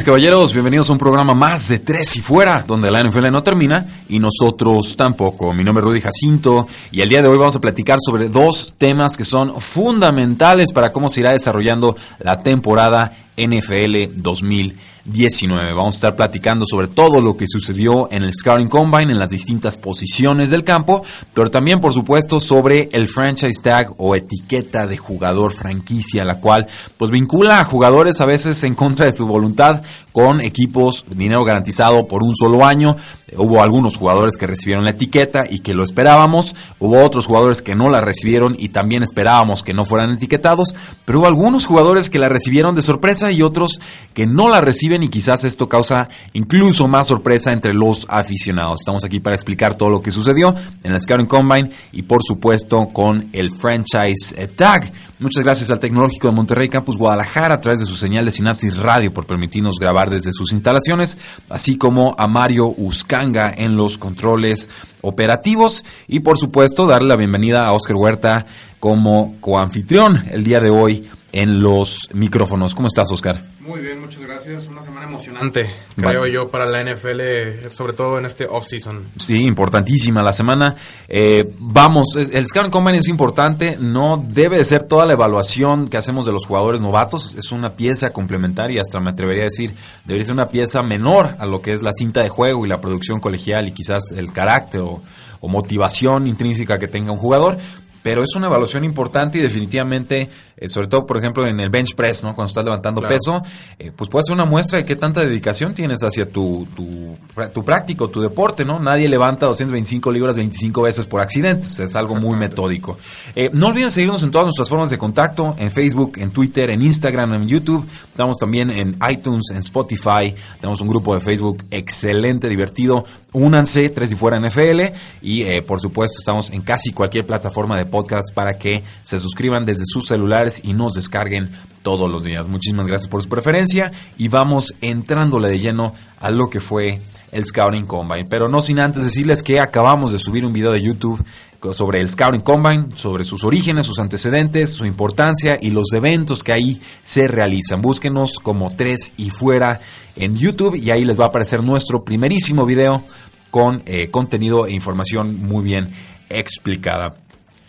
Y caballeros, bienvenidos a un programa más de Tres y Fuera, donde la NFL no termina y nosotros tampoco. Mi nombre es Rudy Jacinto y el día de hoy vamos a platicar sobre dos temas que son fundamentales para cómo se irá desarrollando la temporada NFL 2019. Vamos a estar platicando sobre todo lo que sucedió en el Scouting Combine, en las distintas posiciones del campo, pero también, por supuesto, sobre el franchise tag o etiqueta de jugador franquicia, la cual pues vincula a jugadores a veces en contra de su voluntad con equipos, dinero garantizado por un solo año. Hubo algunos jugadores que recibieron la etiqueta y que lo esperábamos, hubo otros jugadores que no la recibieron y también esperábamos que no fueran etiquetados, pero hubo algunos jugadores que la recibieron de sorpresa y otros que no la reciben y quizás esto causa incluso más sorpresa entre los aficionados. Estamos aquí para explicar todo lo que sucedió en el Scouting Combine y por supuesto con el franchise eh, tag. Muchas gracias al Tecnológico de Monterrey Campus Guadalajara a través de su señal de Sinapsis Radio por permitirnos grabar desde sus instalaciones, así como a Mario Uscanga en los controles operativos y por supuesto darle la bienvenida a Oscar Huerta como coanfitrión el día de hoy en los micrófonos. ¿Cómo estás, Oscar? Muy bien, muchas gracias. Una semana emocionante, creo yo, para la NFL, sobre todo en este off-season. Sí, importantísima la semana. Eh, vamos, el Scouting Combine es importante, no debe de ser toda la evaluación que hacemos de los jugadores novatos, es una pieza complementaria, hasta me atrevería a decir, debería ser una pieza menor a lo que es la cinta de juego y la producción colegial y quizás el carácter o, o motivación intrínseca que tenga un jugador, pero es una evaluación importante y definitivamente, eh, sobre todo, por ejemplo, en el bench press, ¿no? Cuando estás levantando Claro. peso, eh, pues puede ser una muestra de qué tanta dedicación tienes hacia tu, tu, tu práctico, tu deporte, ¿no? Nadie levanta 225 libras 25 veces por accidente, o sea, es algo muy metódico. Eh, no olviden seguirnos en todas nuestras formas de contacto, en Facebook, en Twitter, en Instagram, en YouTube, estamos también en iTunes, en Spotify, tenemos un grupo de Facebook excelente, divertido, únanse, tres y fuera NFL, y por supuesto estamos en casi cualquier plataforma de podcast para que se suscriban desde sus celulares y nos descarguen todos los días. Muchísimas gracias por su preferencia y vamos entrándole de lleno a lo que fue el Scouting Combine. Pero no sin antes decirles que acabamos de subir un video de YouTube sobre el Scouting Combine, sobre sus orígenes, sus antecedentes, su importancia y los eventos que ahí se realizan. Búsquenos como tres y fuera en YouTube y ahí les va a aparecer nuestro primerísimo video con eh, contenido e información muy bien explicada.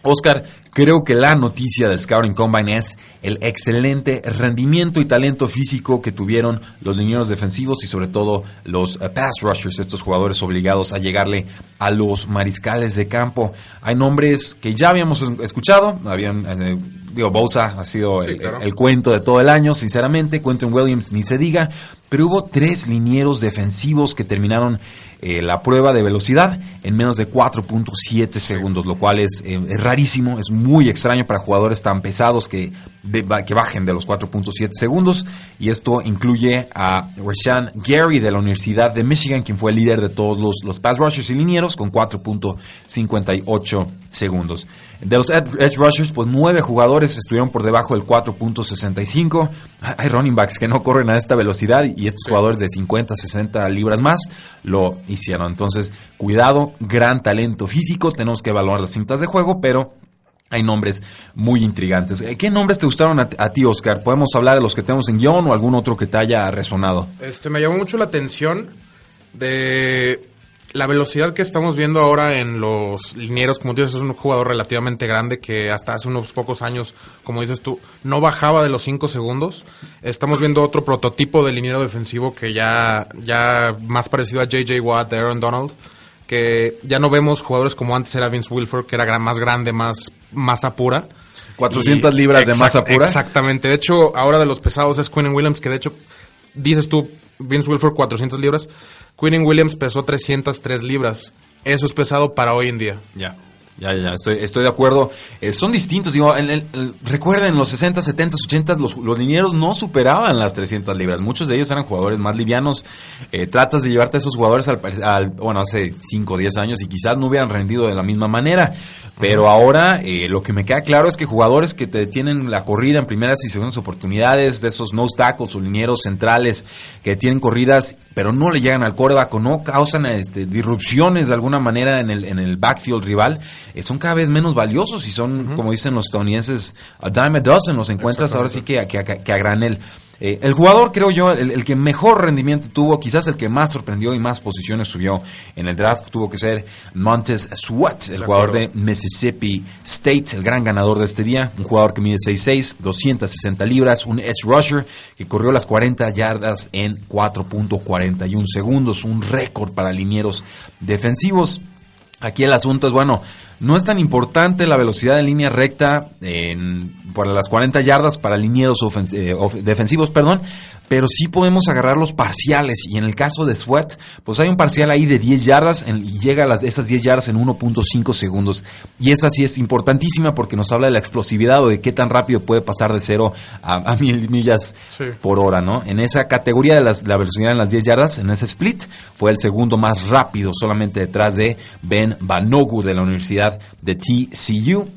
Oscar, creo que la noticia del Scouting Combine es el excelente rendimiento y talento físico que tuvieron los linieros defensivos y sobre todo los eh, pass rushers, estos jugadores obligados a llegarle a los mariscales de campo. Hay nombres que ya habíamos es- escuchado, habían, eh, digo, Bosa ha sido Sí, el, claro. el cuento de todo el año, sinceramente, Quentin Williams ni se diga, pero hubo tres linieros defensivos que terminaron eh, la prueba de velocidad en menos de 4.7 segundos, lo cual es, eh, es rarísimo, es muy extraño para jugadores tan pesados que, bajen de los 4.7 segundos. Y esto incluye a Rashan Gary de la Universidad de Michigan, quien fue el líder de todos los, pass rushers y linieros con 4.58 segundos. De los ed- edge rushers, pues nueve jugadores estuvieron por debajo del 4.65. Hay running backs que no corren a esta velocidad estos jugadores de 50, 60 libras más lo hicieron. Entonces, cuidado, gran talento físico. Tenemos que evaluar las cintas de juego, pero hay nombres muy intrigantes. Eh, ¿Qué nombres te gustaron a, a ti, Oscar? ¿Podemos hablar de los que tenemos en guion o algún otro que te haya resonado? Este, me llamó mucho la atención de la velocidad que estamos viendo ahora en los linieros. Como dices, es un jugador relativamente grande que hasta hace unos pocos años, como dices tú, no bajaba de los 5 segundos. Estamos viendo otro prototipo de liniero defensivo que ya, ya más parecido a J.J. Watt, de Aaron Donald. Que ya no vemos jugadores como antes era Vince Wilford, que era más grande, más masa pura. 400 Y- libras de masa pura. Exactamente. De hecho, ahora de los pesados es Quinn Williams, que de hecho, dices tú, Vince Wilford 400 libras. Quinn Williams pesó 303 libras. Eso es pesado para hoy en día. Ya. Ya, ya, estoy, estoy de acuerdo. Eh, son distintos. Digo, en el- el- recuerden, los 60, 70, 80, los, los linieros no superaban las 300 libras. Muchos de ellos eran jugadores más livianos. Eh, tratas de llevarte a esos jugadores al, al- bueno, hace 5 o 10 años y quizás no hubieran rendido de la misma manera. Pero ahora eh, lo que me queda claro es que jugadores que te detienen la corrida en primeras y segundas oportunidades, de esos nose tackles o linieros centrales que tienen corridas, pero no le llegan al coreback o no causan este, disrupciones de alguna manera en el, en el backfield rival, son cada vez menos valiosos y son, como dicen los estadounidenses, a dime a dozen, los encuentras ahora sí que, a- que, a- que a granel. Eh, el jugador, creo yo, el, el que mejor rendimiento tuvo, quizás el que más sorprendió y más posiciones subió en el draft, tuvo que ser Montez Sweat, el De jugador de Mississippi State, el gran ganador de este día, un jugador que mide 6'6, 260 libras, un edge rusher que corrió las 40 yardas en 4.41 segundos, un récord para linieros defensivos. Aquí el asunto es, bueno, no es tan importante la velocidad en línea recta en, por las 40 yardas para linieros eh, defensivos, perdón, pero sí podemos agarrar los parciales y en el caso de Sweat, pues hay un parcial ahí de 10 yardas en- y llega a las, esas 10 yardas en 1.5 segundos y esa sí es importantísima porque nos habla de la explosividad o de qué tan rápido puede pasar de 0 a, a mil millas Sí. por hora, ¿no? En esa categoría de las- la velocidad en las 10 yardas, en ese split, fue el segundo más rápido, solamente detrás de Ben Banogu de la Universidad de TCU.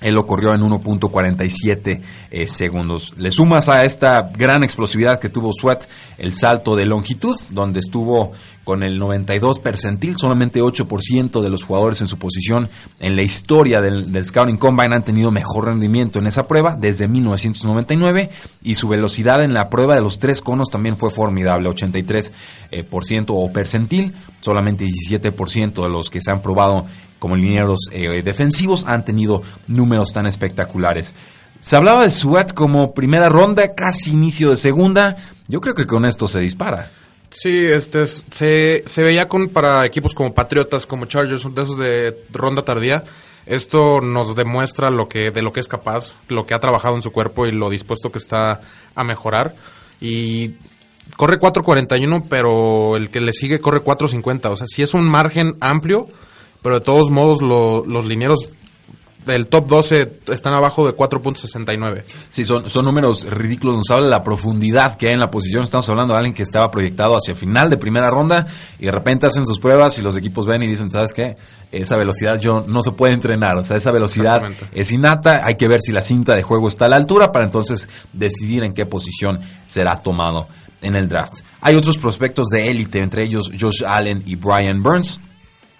Él lo corrió en 1.47 eh, segundos. Le sumas a esta gran explosividad que tuvo Sweat el salto de longitud, donde estuvo con el 92 percentil. Solamente 8% de los jugadores en su posición en la historia del, del Scouting Combine han tenido mejor rendimiento en esa prueba desde 1999 y su velocidad en la prueba de los tres conos también fue formidable, 83% eh, por ciento o percentil. Solamente 17% de los que se han probado como linieros eh, defensivos han tenido números tan espectaculares. Se hablaba de Sweat como primera ronda, casi inicio de segunda. Yo creo que con esto se dispara. Sí, este es- se, se veía con para equipos como Patriotas, como Chargers, de esos de ronda tardía. Esto nos demuestra lo que de lo que es capaz, lo que ha trabajado en su cuerpo y lo dispuesto que está a mejorar. Y corre 4.41, pero el que le sigue corre 4.50. O sea, sí es un margen amplio, pero de todos modos lo- los linieros del top 12 están abajo de 4.69. Sí, son, son números ridículos. Nos habla de la profundidad que hay en la posición. Estamos hablando de alguien que estaba proyectado hacia final de primera ronda y de repente hacen sus pruebas y los equipos ven y dicen, ¿sabes qué? Esa velocidad yo no se puede entrenar. O sea, esa velocidad es innata. Hay que ver si la cinta de juego está a la altura para entonces decidir en qué posición será tomado en el draft. Hay otros prospectos de élite, entre ellos Josh Allen y Brian Burns.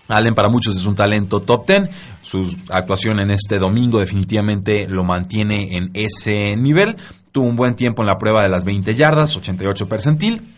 Allen para muchos es un talento top 10. Su actuación en este domingo definitivamente lo mantiene en ese nivel. Tuvo un buen tiempo en la prueba de las 20 yardas, 88 percentil.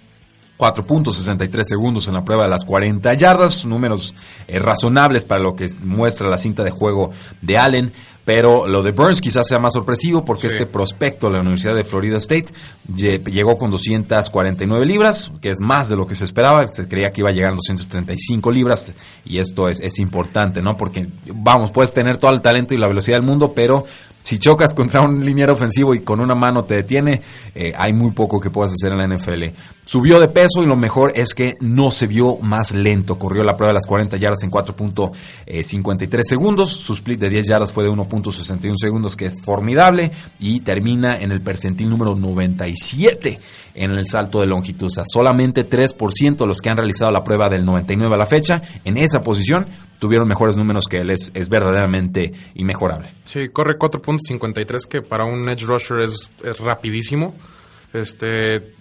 4.63 segundos en la prueba de las 40 yardas, números eh, razonables para lo que muestra la cinta de juego de Allen, pero lo de Burns quizás sea más sorpresivo porque Sí. este prospecto de la Universidad de Florida State lle- llegó con 249 libras, que es más de lo que se esperaba, se creía que iba a llegar a 235 libras y esto es, es importante, ¿no? Porque vamos, puedes tener todo el talento y la velocidad del mundo, pero si chocas contra un liniero ofensivo y con una mano te detiene, eh, hay muy poco que puedas hacer en la NFL. Subió de peso y lo mejor es que no se vio más lento. Corrió la prueba de las 40 yardas en 4.53 segundos. Su split de 10 yardas fue de 1.61 segundos, que es formidable. Y termina en el percentil número 97 en el salto de longitud. O sea, solamente 3% de los que han realizado la prueba del 99 a la fecha en esa posición tuvieron mejores números que él. Es, es verdaderamente inmejorable. Sí, corre 4.53, que para un edge rusher es, rapidísimo. Este,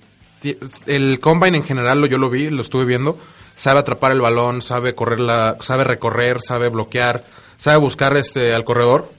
el combine en general, yo lo vi, lo estuve viendo. Sabe atrapar el balón, sabe correr la, sabe recorrer, sabe bloquear, sabe buscar este al corredor.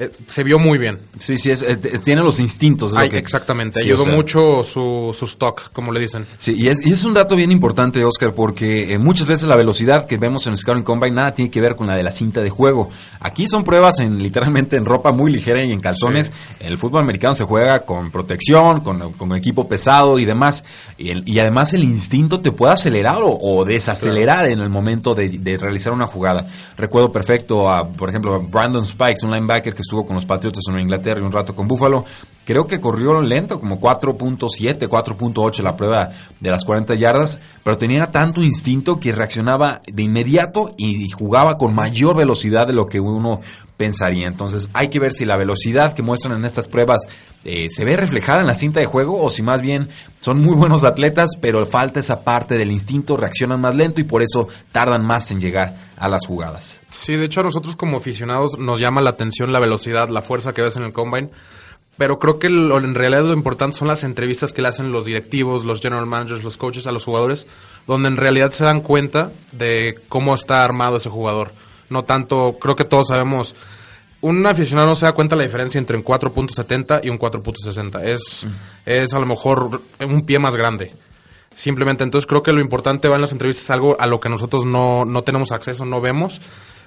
Eh, se vio muy bien. Sí, sí, es, eh, tiene los instintos. lo Ay, que- exactamente. Sí, o Ayudó sea, mucho su, su stock, como le dicen. Sí, y es, y es un dato bien importante, Oscar, porque eh, muchas veces la velocidad que vemos en el Scouting Combine nada tiene que ver con la de la cinta de juego. Aquí son pruebas en literalmente en ropa muy ligera y en calzones. El fútbol americano se juega con protección, con, con equipo pesado y demás. Y, el- y además el instinto te puede acelerar o, o desacelerar en el momento de, de realizar una jugada. Recuerdo perfecto a, por ejemplo, a Brandon Spikes, un linebacker que estuvo con los Patriotas en Inglaterra y un rato con Buffalo. Creo que corrió lento, como 4.7, 4.8 la prueba de las 40 yardas, pero tenía tanto instinto que reaccionaba de inmediato y jugaba con mayor velocidad de lo que uno pensaría. Entonces hay que ver si la velocidad que muestran en estas pruebas eh, se ve reflejada en la cinta de juego o si más bien son muy buenos atletas, pero falta esa parte del instinto, reaccionan más lento y por eso tardan más en llegar a las jugadas. Sí, de hecho a nosotros como aficionados nos llama la atención la velocidad, la fuerza que ves en el combine. Pero creo que en realidad lo importante son las entrevistas que le hacen los directivos, los general managers, los coaches a los jugadores, donde en realidad se dan cuenta de cómo está armado ese jugador no tanto, creo que todos sabemos, un aficionado no se da cuenta la diferencia entre un 4.70 y un 4.60. Es, es a lo mejor un pie más grande. Simplemente, entonces creo que lo importante va en las entrevistas algo a lo que nosotros no, no tenemos acceso, no vemos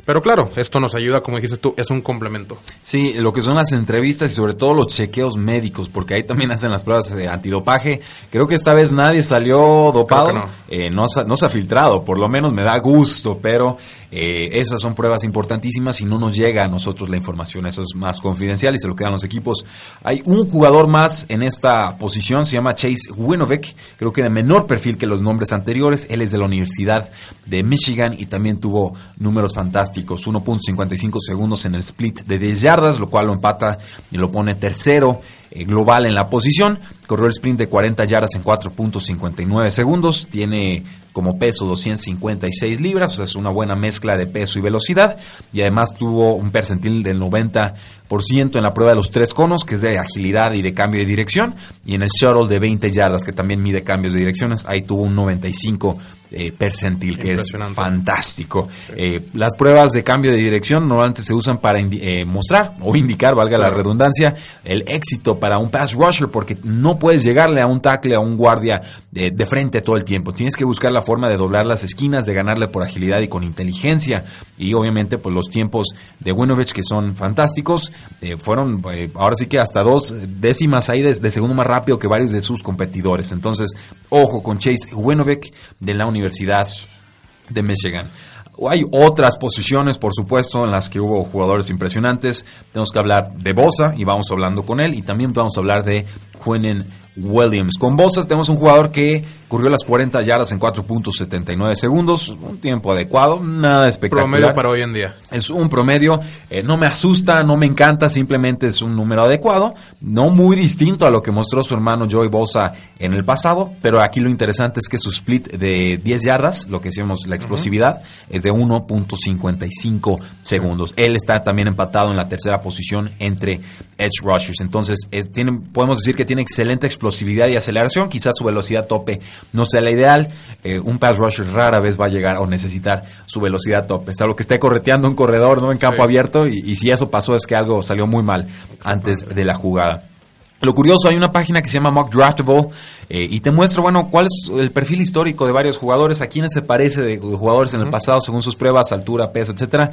pero claro, esto nos ayuda, como dijiste tú, es un complemento. Sí, lo que son las entrevistas y sobre todo los chequeos médicos, porque ahí también hacen las pruebas de antidopaje. Creo que esta vez nadie salió dopado. No. Eh, no, se ha filtrado, por lo menos me da gusto, pero eh, esas son pruebas importantísimas y no nos llega a nosotros la información. Eso es más confidencial y se lo quedan los equipos. Hay un jugador más en esta posición, se llama Chase Winovec, creo que de menor perfil que los nombres anteriores. Él es de la Universidad de Michigan y también tuvo números fantásticos 1.55 segundos en el split de 10 yardas, lo cual lo empata y lo pone tercero eh, global en la posición. Corrió el sprint de 40 yardas en 4.59 segundos. Tiene como peso 256 libras, o sea, es una buena mezcla de peso y velocidad. Y además tuvo un percentil del 90% en la prueba de los tres conos, que es de agilidad y de cambio de dirección. Y en el shuttle de 20 yardas, que también mide cambios de direcciones, ahí tuvo un 95 eh, percentil, que es fantástico. Eh, las pruebas de cambio de dirección normalmente se usan para mostrar o indicar, valga la redundancia, el éxito para un pass rusher porque no puedes llegarle a un tackle, a un guardia de, frente todo el tiempo. Tienes que buscar la forma de doblar las esquinas, de ganarle por agilidad y con inteligencia. Y obviamente, pues los tiempos de Winovich que son fantásticos, eh, fueron eh, ahora sí que hasta dos décimas ahí de, de, segundo más rápido que varios de sus competidores. Entonces, ojo con Chase Winovich de la Universidad de Michigan. Hay otras posiciones, por supuesto, en las que hubo jugadores impresionantes. Tenemos que hablar de Bosa y vamos hablando con él. Y también vamos a hablar de Quinnen Williams. Con Bosa tenemos un jugador que corrió las 40 yardas en 4.79 segundos, un tiempo adecuado, nada espectacular. Promedio para hoy en día. Es un promedio, eh, no me asusta, no me encanta, simplemente es un número adecuado, no muy distinto a lo que mostró su hermano Joey Bosa en el pasado, pero aquí lo interesante es que su split de 10 yardas, lo que decíamos la explosividad, es de 1.55 segundos. Él está también empatado en la tercera posición entre edge rushers, entonces tiene, podemos decir que tiene excelente explosividad y aceleración, quizás su velocidad tope no sea la ideal. Eh, un pass rusher rara vez va a llegar o necesitar su velocidad tope. lo que esté correteando un corredor no en campo abierto y, si eso pasó es que algo salió muy mal antes de la jugada. Lo curioso, hay una página que se llama Mock Draftable eh, y te muestra, bueno, cuál es el perfil histórico de varios jugadores, a quiénes se parece de, jugadores en el pasado según sus pruebas, altura, peso, etcétera.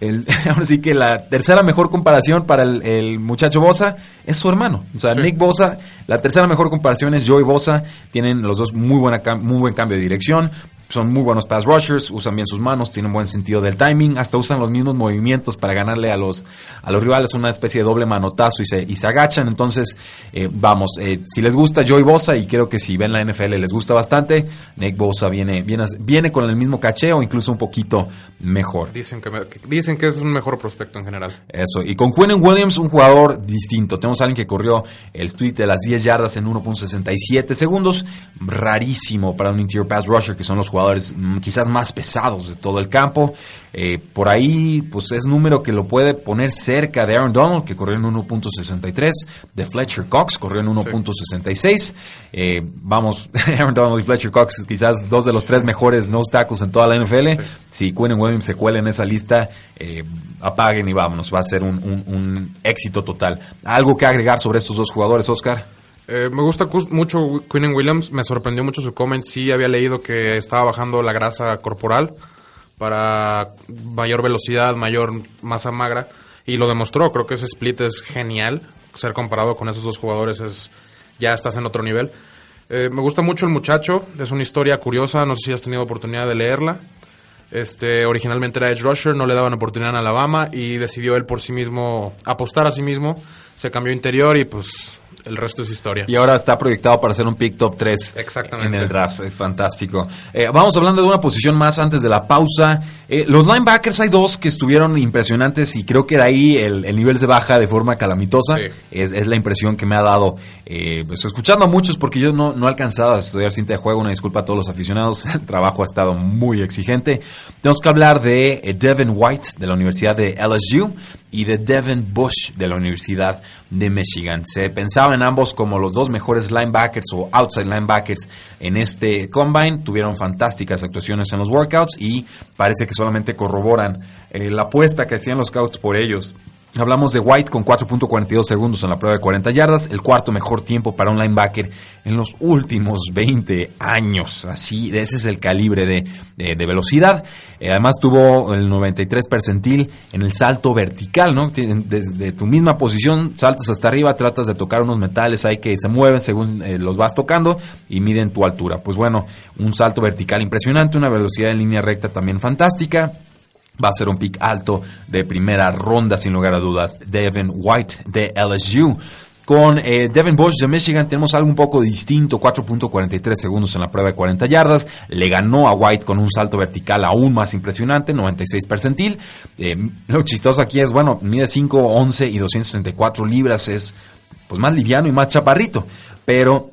El, ahora sí que la tercera mejor comparación para el, muchacho Bosa es su hermano. O sea, Nick Bosa, la tercera mejor comparación es Joey Bosa. Tienen los dos muy, buena, muy buen cambio de dirección son muy buenos pass rushers, usan bien sus manos, tienen buen sentido del timing, hasta usan los mismos movimientos para ganarle a los, a los rivales una especie de doble manotazo y se, y se agachan. Entonces, eh, vamos, eh, si les gusta Joey Bosa, y creo que si ven la NFL les gusta bastante, Nick Bosa viene, viene, viene con el mismo caché o incluso un poquito mejor. Dicen que, dicen que es un mejor prospecto en general. Eso, y con Quinnen Williams, un jugador distinto. Tenemos a alguien que corrió el tweet de las 10 yardas en 1.67 segundos, rarísimo para un interior pass rusher, que son los jugadores jugadores mm, quizás más pesados de todo el campo. Eh, por ahí, pues es número que lo puede poner cerca de Aaron Donald, que corrió en 1.63, de Fletcher Cox, corrió en 1.66. Eh, vamos, Aaron Donald y Fletcher Cox, quizás dos de los tres mejores no tackles en toda la NFL. Si Quinn Williams se cuela en esa lista, eh, apaguen y vámonos, va a ser un, un éxito total. ¿Algo que agregar sobre estos dos jugadores, Oscar? Eh, me gusta mucho Quinn Williams, me sorprendió mucho su comment. Sí, había leído que estaba bajando la grasa corporal para mayor velocidad, mayor masa magra, y lo demostró. Creo que ese split es genial. Ser comparado con esos dos jugadores es ya estás en otro nivel. Eh, me gusta mucho el muchacho, es una historia curiosa, no sé si has tenido oportunidad de leerla. Este, originalmente era Edge Rusher, no le daban oportunidad en Alabama y decidió él por sí mismo apostar a sí mismo. Se cambió interior y pues el resto es historia. Y ahora está proyectado para ser un pick top 3 Exactamente. en el draft. Es fantástico. Eh, vamos hablando de una posición más antes de la pausa. Eh, los linebackers hay dos que estuvieron impresionantes y creo que de ahí el, el nivel se baja de forma calamitosa. Sí. Es, es la impresión que me ha dado. Eh, pues escuchando a muchos porque yo no, no he alcanzado a estudiar cinta de juego. Una disculpa a todos los aficionados. El trabajo ha estado muy exigente. Tenemos que hablar de eh, Devin White de la Universidad de LSU y de Devin Bush de la Universidad de Michigan. Se pensaba en ambos como los dos mejores linebackers o outside linebackers en este combine. Tuvieron fantásticas actuaciones en los workouts y parece que solamente corroboran eh, la apuesta que hacían los scouts por ellos. Hablamos de White con 4.42 segundos en la prueba de 40 yardas, el cuarto mejor tiempo para un linebacker en los últimos 20 años. Así, ese es el calibre de, velocidad. Eh, además tuvo el 93 percentil en el salto vertical, ¿no? Desde tu misma posición saltas hasta arriba, tratas de tocar unos metales ahí que se mueven según eh, los vas tocando y miden tu altura. Pues bueno, un salto vertical impresionante, una velocidad en línea recta también fantástica. Va a ser un pick alto de primera ronda, sin lugar a dudas. Devin White de LSU. Con eh, Devin Bush de Michigan tenemos algo un poco distinto, 4.43 segundos en la prueba de 40 yardas. Le ganó a White con un salto vertical aún más impresionante, 96 percentil. Eh, lo chistoso aquí es, bueno, mide 5, 11 y 234 libras, es pues más liviano y más chaparrito. Pero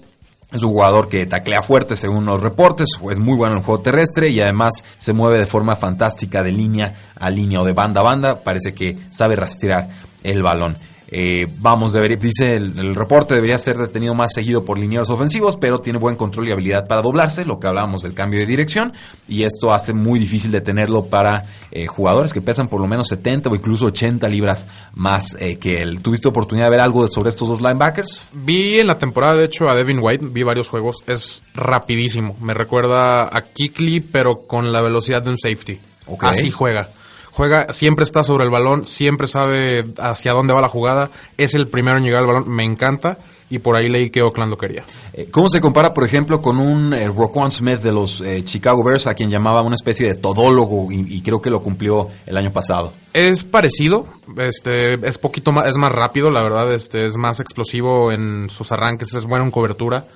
es un jugador que taclea fuerte según los reportes, es muy bueno en el juego terrestre y además se mueve de forma fantástica de línea a línea o de banda a banda. Parece que sabe rastrear el balón. Eh, vamos, debería, dice el, el reporte, debería ser detenido más seguido por linieros ofensivos, pero tiene buen control y habilidad para doblarse, lo que hablábamos del cambio de dirección, y esto hace muy difícil detenerlo para eh, jugadores que pesan por lo menos 70 o incluso 80 libras más eh, que él. ¿Tuviste oportunidad de ver algo sobre estos dos linebackers? Vi en la temporada, de hecho, a Devin White, vi varios juegos. Es rapidísimo. Me recuerda a Kikli, pero con la velocidad de un safety. Así juega. Juega, siempre está sobre el balón, siempre sabe hacia dónde va la jugada. Es el primero en llegar al balón, me encanta. Y por ahí leí que Oakland lo quería. Eh, ¿Cómo se compara, por ejemplo, con un eh, Roquan Smith de los eh, Chicago Bears, a quien llamaba una especie de todólogo y, y creo que lo cumplió el año pasado? Es parecido, este, es poquito más, es más rápido, la verdad, este, es más explosivo en sus arranques, es bueno en cobertura.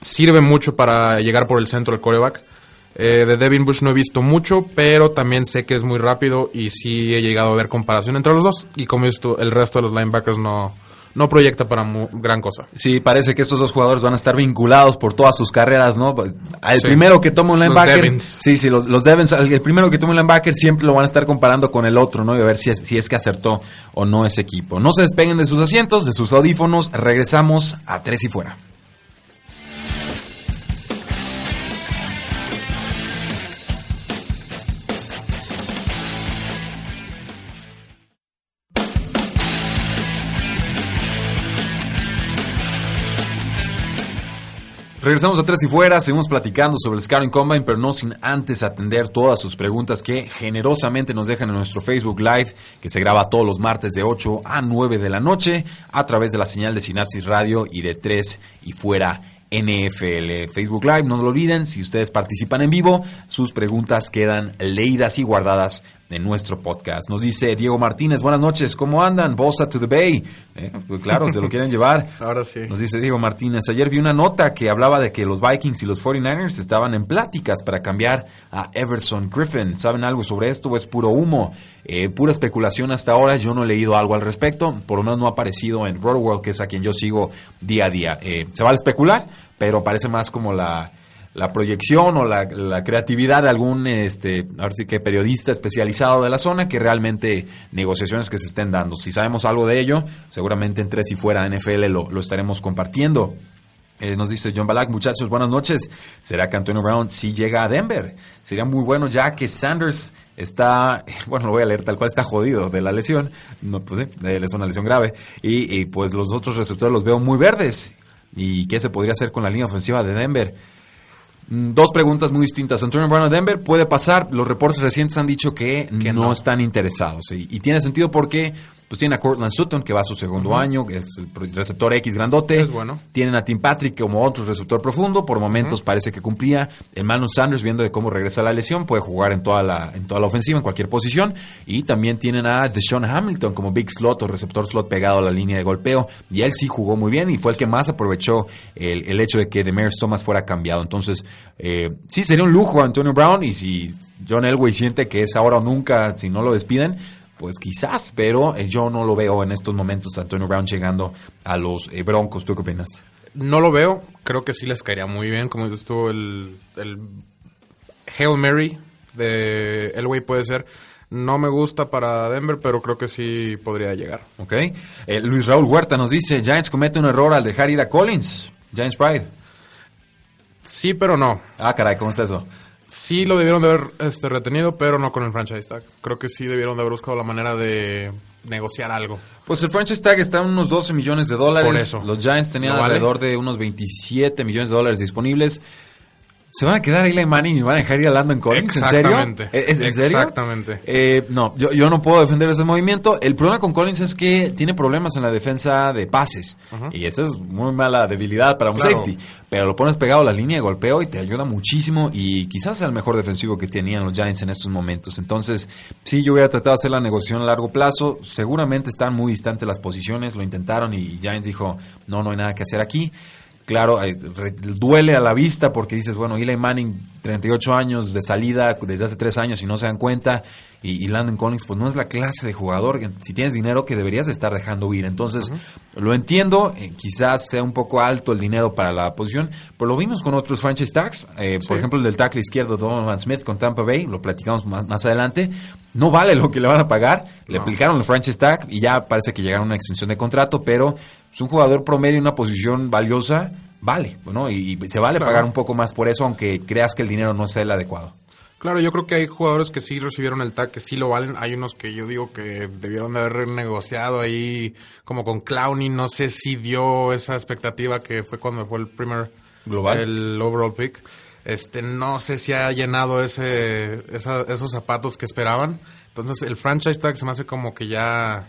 Sirve mucho para llegar por el centro del coreback. Eh, de Devin Bush no he visto mucho, pero también sé que es muy rápido y sí he llegado a ver comparación entre los dos. Y como he visto, el resto de los linebackers no, no proyecta para mu- gran cosa. Sí, parece que estos dos jugadores van a estar vinculados por todas sus carreras, ¿no? El Sí. primero que toma un Los linebacker. Devins. Sí, sí, los, los Devins. El el primero que toma un linebacker siempre lo van a estar comparando con el otro, ¿no? Y a ver si es, si es que acertó o no ese equipo. No se despeguen de sus asientos, de sus audífonos. Regresamos a Tres y Fuera. Regresamos a Tres y Fuera, seguimos platicando sobre el Scouting Combine, pero no sin antes atender todas sus preguntas que generosamente nos dejan en nuestro Facebook Live, que se graba todos los martes de 8 a 9 de la noche, a través de la señal de Sinapsis Radio y de Tres y Fuera NFL. Facebook Live, no lo olviden, si ustedes participan en vivo, sus preguntas quedan leídas y guardadas en nuestro podcast. Nos dice Diego Martínez, buenas noches, ¿cómo andan? Bosa to the Bay. Eh, pues claro, se lo quieren llevar. Ahora sí. Nos dice Diego Martínez, ayer vi una nota que hablaba de que los Vikings y los 49ers estaban en pláticas para cambiar a Everson Griffin. ¿Saben algo sobre esto o es puro humo? Eh, pura especulación hasta ahora, yo no he leído algo al respecto, por lo menos no ha aparecido en Rotoworld, que es a quien yo sigo día a día. Eh, se vale especular, pero parece más como la, la proyección o la, creatividad de algún, este, que periodista especializado de la zona que realmente negociaciones que se estén dando. Si sabemos algo de ello, seguramente en Tres y Fuera NFL lo, lo estaremos compartiendo. Eh, nos dice John Balak, muchachos, buenas noches. ¿Será que Antonio Brown sí llega a Denver? Sería muy bueno ya que Sanders está, bueno, lo voy a leer tal cual, está jodido de la lesión. No, pues sí, es una lesión grave. Y, y, pues los otros receptores los veo muy verdes. ¿Y qué se podría hacer con la línea ofensiva de Denver? Mm, Dos preguntas muy distintas. Antonio Brown a Denver puede pasar. Los reportes recientes han dicho que, Que no, no. están interesados. Y, y tiene sentido porque pues tienen a Cortland Sutton, que va a su segundo año, que es el receptor X grandote. Es bueno. Tienen a Tim Patrick como otro receptor profundo, por momentos parece que cumplía. El Manuel Sanders, viendo de cómo regresa la lesión, puede jugar en toda la, en toda la ofensiva, en cualquier posición. Y también tienen a Deshaun Hamilton como big slot o receptor slot pegado a la línea de golpeo. Y él sí jugó muy bien y fue el que más aprovechó el, el hecho de que Demers Thomas fuera cambiado. Entonces, eh, sí, sería un lujo Antonio Brown y si John Elway siente que es ahora o nunca, si no lo despiden, pues quizás, pero eh, yo no lo veo en estos momentos Antonio Brown llegando a los eh, Broncos. ¿Tú qué opinas? No lo veo, creo que sí les caería muy bien, como dices tú, el, el Hail Mary de Elway puede ser. No me gusta para Denver, pero creo que sí podría llegar. Ok. Eh, Luis Raúl Huerta nos dice, Giants comete un error al dejar ir a Collins. Giants Pride. Sí, pero no. Ah, caray, ¿cómo está eso? Sí lo debieron de haber este, retenido, pero no con el franchise tag. Creo que sí debieron de haber buscado la manera de negociar algo. Pues el franchise tag está en unos 12 millones de dólares. Por eso. Los Giants tenían ¿No vale? alrededor de unos 27 millones de dólares disponibles. ¿Se van a quedar Eli Manning y van a dejar ir a Landon Collins? ¿En serio? Exactamente. ¿Es, es- en serio? Exactamente. Eh, no, yo, yo no puedo defender ese movimiento. El problema con Collins es que tiene problemas en la defensa de pases. Y esa es muy mala debilidad para un Claro. safety. Pero lo pones pegado a la línea de golpeo y te ayuda muchísimo. Y quizás sea el mejor defensivo que tenían los Giants en estos momentos. Entonces, sí, yo hubiera tratado de hacer la negociación a largo plazo. Seguramente están muy distantes las posiciones. Lo intentaron y Giants dijo, no, no hay nada que hacer aquí. Claro, eh, duele a la vista porque dices, bueno, Eli Manning, 38 años de salida desde hace 3 años y no se dan cuenta. Y, y Landon Collins, pues no es la clase de jugador, que si tienes dinero, que deberías de estar dejando ir. Entonces, lo entiendo, eh, quizás sea un poco alto el dinero para la posición, pero lo vimos con otros franchise tags. eh, Por ejemplo, el del tackle izquierdo, Donovan Smith con Tampa Bay, lo platicamos más, más adelante. No vale lo que le van a pagar. Le No. aplicaron el franchise tag y ya parece que llegaron a una extensión de contrato, pero es un jugador promedio en una posición valiosa, vale, ¿no? Y, y se vale Claro. pagar un poco más por eso, aunque creas que el dinero no sea el adecuado. Claro, yo creo que hay jugadores que sí recibieron el tag, que sí lo valen. Hay unos que yo digo que debieron de haber negociado ahí, como con Clowney. No sé si dio esa expectativa que fue cuando fue el primer Global. el overall pick. Este, no sé si ha llenado ese, esa- esos zapatos que esperaban. Entonces, el franchise tag se me hace como que ya,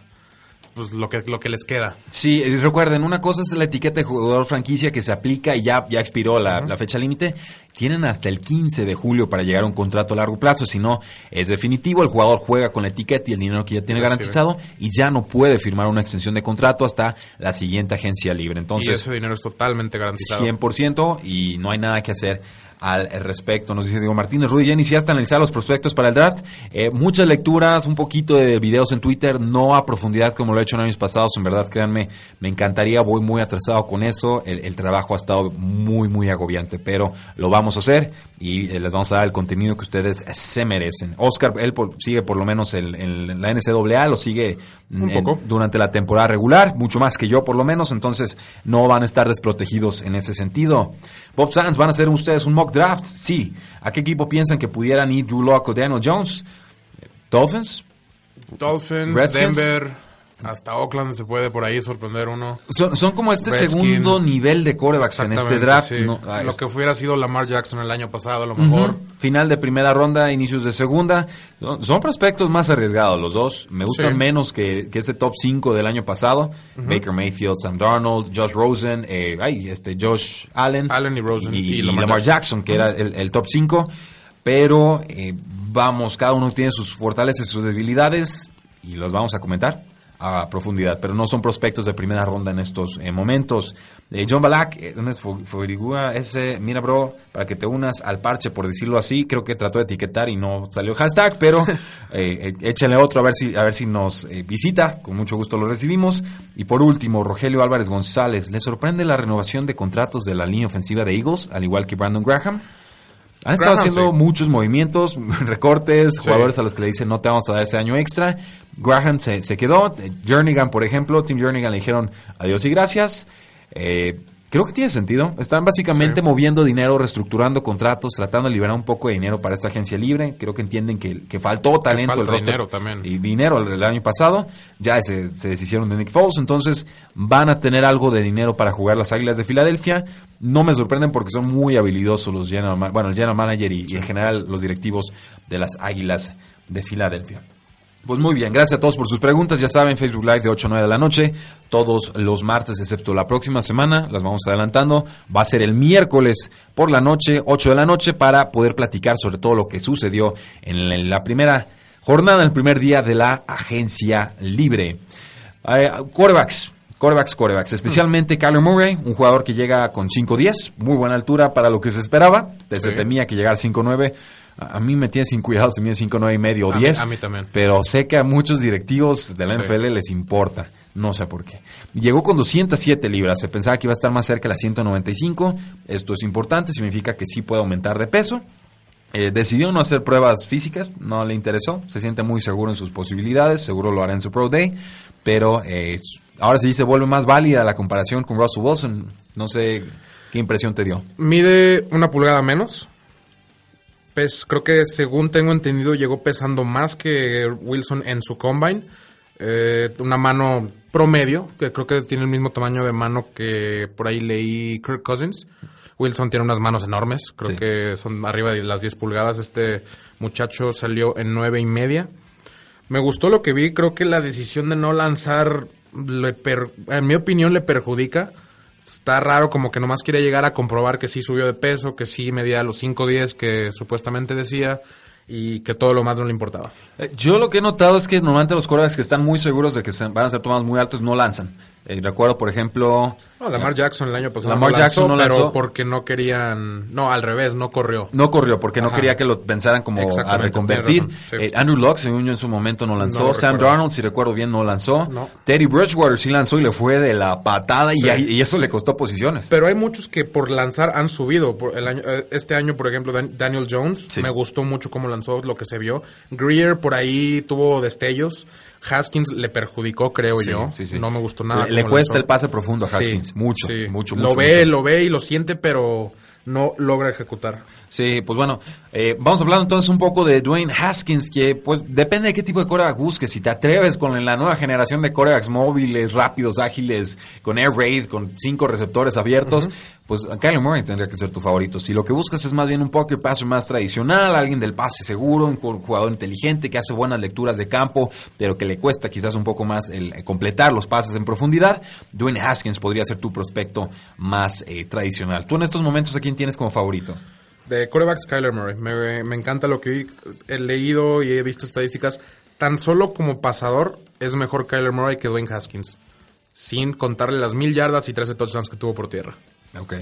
pues lo que, lo que les queda. Sí, y recuerden, una cosa es la etiqueta de jugador franquicia que se aplica y ya, ya expiró la, la fecha límite. Tienen hasta el 15 de julio para llegar a un contrato a largo plazo. Si no, es definitivo. El jugador juega con la etiqueta y el dinero que ya tiene garantizado y ya no puede firmar una extensión de contrato hasta la siguiente agencia libre. y Entonces, ese dinero es totalmente garantizado. 100% y no hay nada que hacer al respecto. Nos dice Diego Martínez, Rudy Jenny, si hasta analizar los prospectos para el draft. Eh, muchas lecturas, un poquito de videos en Twitter, no a profundidad como lo he hecho en años pasados. En verdad, créanme, me encantaría, voy muy atrasado con eso. El, el trabajo ha estado muy, muy agobiante, pero lo vamos a hacer y eh, les vamos a dar el contenido que ustedes se merecen. Oscar, él por- sigue por lo menos el- el- la NCAA, lo sigue Un en- poco. durante la temporada regular, mucho más que yo por lo menos, entonces no van a estar desprotegidos en ese sentido. Bob Sands, ¿van a hacer ustedes un mock draft? Sí. ¿A qué equipo piensan que pudieran ir Drew Lock o Daniel Jones? Dolphins. Dolphins, Redskins. Denver, hasta Oakland se puede por ahí sorprender uno. Son, son como este Redskins. segundo nivel de corebacks en este draft. sí. No, ah, Lo es- que hubiera sido Lamar Jackson el año pasado, a lo mejor. Final de primera ronda, inicios de segunda. Son- prospectos más arriesgados los dos. Me gustan Sí. menos que, que ese top 5 del año pasado. Baker Mayfield, Sam Darnold, Josh Rosen, eh, ay, este Josh Allen. Allen y Rosen. Y, Y y Lamar Lamar, Jackson, que era el, el top 5. Pero eh, vamos, cada uno tiene sus fortalezas y sus debilidades y los vamos a comentar a profundidad, pero no son prospectos de primera ronda en estos eh, momentos. Eh, John Balak, Ernest Fo- Forigua, ese, mira bro, para que te unas al parche, por decirlo así, creo que trató de etiquetar y no salió hashtag, pero eh, eh, échenle otro a ver si, a ver si nos eh, visita, con mucho gusto lo recibimos. Y por último, Rogelio Álvarez González, ¿le sorprende la renovación de contratos de la línea ofensiva de Eagles, al igual que Brandon Graham? Han estado Graham, haciendo sí. muchos movimientos, recortes, Sí. jugadores a los que le dicen no te vamos a dar ese año extra. Graham se, se quedó. Jernigan, por ejemplo, Tim Jernigan le dijeron adiós y gracias. Eh, creo que tiene sentido. Están básicamente Sí. moviendo dinero, reestructurando contratos, tratando de liberar un poco de dinero para esta agencia libre. Creo que entienden que, que faltó talento falta el roster dinero también. y dinero el, el año pasado. Ya se, se deshicieron de Nick Foles, entonces van a tener algo de dinero para jugar las Águilas de Filadelfia. No me sorprenden porque son muy habilidosos los general, bueno, el general manager y, y en general los directivos de las Águilas de Filadelfia. Pues muy bien, gracias a todos por sus preguntas. Ya saben, Facebook Live de 8 a 9 de la noche, todos los martes, excepto la próxima semana, las vamos adelantando. Va a ser el miércoles por la noche, 8 de la noche, para poder platicar sobre todo lo que sucedió en la primera jornada, el primer día de la agencia libre. Eh, corebacks, corebacks, corebacks, especialmente Kyler Murray, un jugador que llega con 5'10, muy buena altura para lo que se esperaba, se temía que llegara 5'9 a mí me tiene sin cuidado si mide 5, 9 y medio o 10. A mí también. Pero sé que a muchos directivos de la NFL les importa. No sé por qué. Llegó con 207 libras. Se pensaba que iba a estar más cerca de las 195. Esto es importante. Significa que sí puede aumentar de peso. Eh, decidió no hacer pruebas físicas. No le interesó. Se siente muy seguro en sus posibilidades. Seguro lo hará en su Pro Day. Pero eh, ahora sí se vuelve más válida la comparación con Russell Wilson. No sé qué impresión te dio. Mide una pulgada menos creo que según tengo entendido llegó pesando más que Wilson en su combine. Eh, una mano promedio, que creo que tiene el mismo tamaño de mano que por ahí leí Kirk Cousins. Wilson tiene unas manos enormes, creo que son arriba de las 10 pulgadas. Este muchacho salió en nueve y media. Me gustó lo que vi, creo que la decisión de no lanzar, en mi opinión, le perjudica está raro, como que nomás quiere llegar a comprobar que sí subió de peso, que sí medía los 5.10 que supuestamente decía y que todo lo más no le importaba. Eh, yo lo que he notado es que normalmente los corebacks que están muy seguros de que van a ser tomados muy altos no lanzan. Eh, recuerdo, por ejemplo... No, Lamar Jackson el año pasado Lamar Jackson no lanzó, pero porque no querían... No, al revés, no corrió. No corrió, porque no quería que lo pensaran como a reconvertir. Eh, Andrew Locke, según yo, en su momento no lanzó. Sam Darnold, si recuerdo bien, no lanzó. Teddy Bridgewater sí lanzó y le fue de la patada y, eso le costó posiciones. Pero hay muchos que por lanzar han subido. Por el año, eh, este año, por ejemplo, Daniel Jones, me gustó mucho cómo lanzó, lo que se vio. Greer por ahí tuvo destellos. Haskins le perjudicó, creo yo. No me gustó nada. Le, cuesta el pase profundo a Haskins. mucho, mucho, mucho. Lo ve, lo ve y lo siente, pero no logra ejecutar. Sí, pues bueno, eh, vamos hablando entonces un poco de Dwayne Haskins, que pues depende de qué tipo de coreback busques. Si te atreves con la nueva generación de corebacks móviles, rápidos, ágiles, con air raid, con cinco receptores abiertos, pues Kyler Murray tendría que ser tu favorito. Si lo que buscas es más bien un pocket passer más tradicional, alguien del pase seguro, un jugador inteligente que hace buenas lecturas de campo, pero que le cuesta quizás un poco más el completar los pases en profundidad, Dwayne Haskins podría ser tu prospecto más eh, tradicional. Tú en estos momentos, ¿a tienes como favorito? De corebacks, Kyler Murray. Me, me encanta lo que he leído y he visto estadísticas. Tan solo como pasador es mejor Kyler Murray que Dwayne Haskins. Sin contarle las mil yardas y 13 touchdowns que tuvo por tierra. Ok.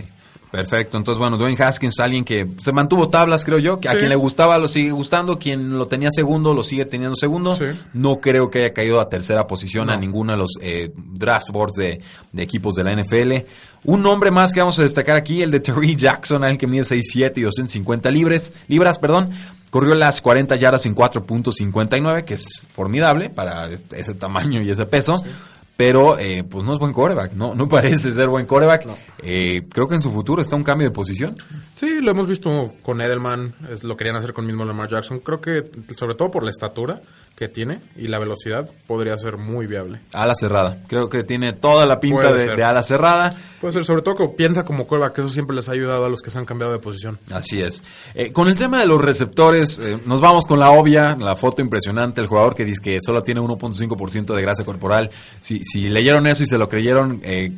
Perfecto. Entonces, bueno, Dwayne Haskins, alguien que se mantuvo tablas, creo yo, que a quien le gustaba lo sigue gustando, quien lo tenía segundo lo sigue teniendo segundo. No creo que haya caído a tercera posición a ninguno de los eh, draft boards de, equipos de la NFL. Un nombre más que vamos a destacar aquí, el de Terry Jackson, alguien que mide 6'7 y 250 libras, libras, perdón. Corrió las 40 yardas en 4.59, que es formidable para ese tamaño y ese peso pero eh, pues no es buen coreback, no, no parece ser buen coreback. Eh, creo que en su futuro está un cambio de posición. Sí, lo hemos visto con Edelman, es, lo querían hacer con mismo Lamar Jackson. Creo que sobre todo por la estatura que tiene y la velocidad podría ser muy viable. Ala cerrada, creo que tiene toda la pinta de, ala cerrada. Puede ser, sobre todo que piensa como coreback, que eso siempre les ha ayudado a los que se han cambiado de posición. Así es. Eh, con el tema de los receptores, nos vamos con la obvia, la foto impresionante, el jugador que dice que solo tiene 1.5% de grasa corporal. Si, si leyeron eso y se lo creyeron, eh,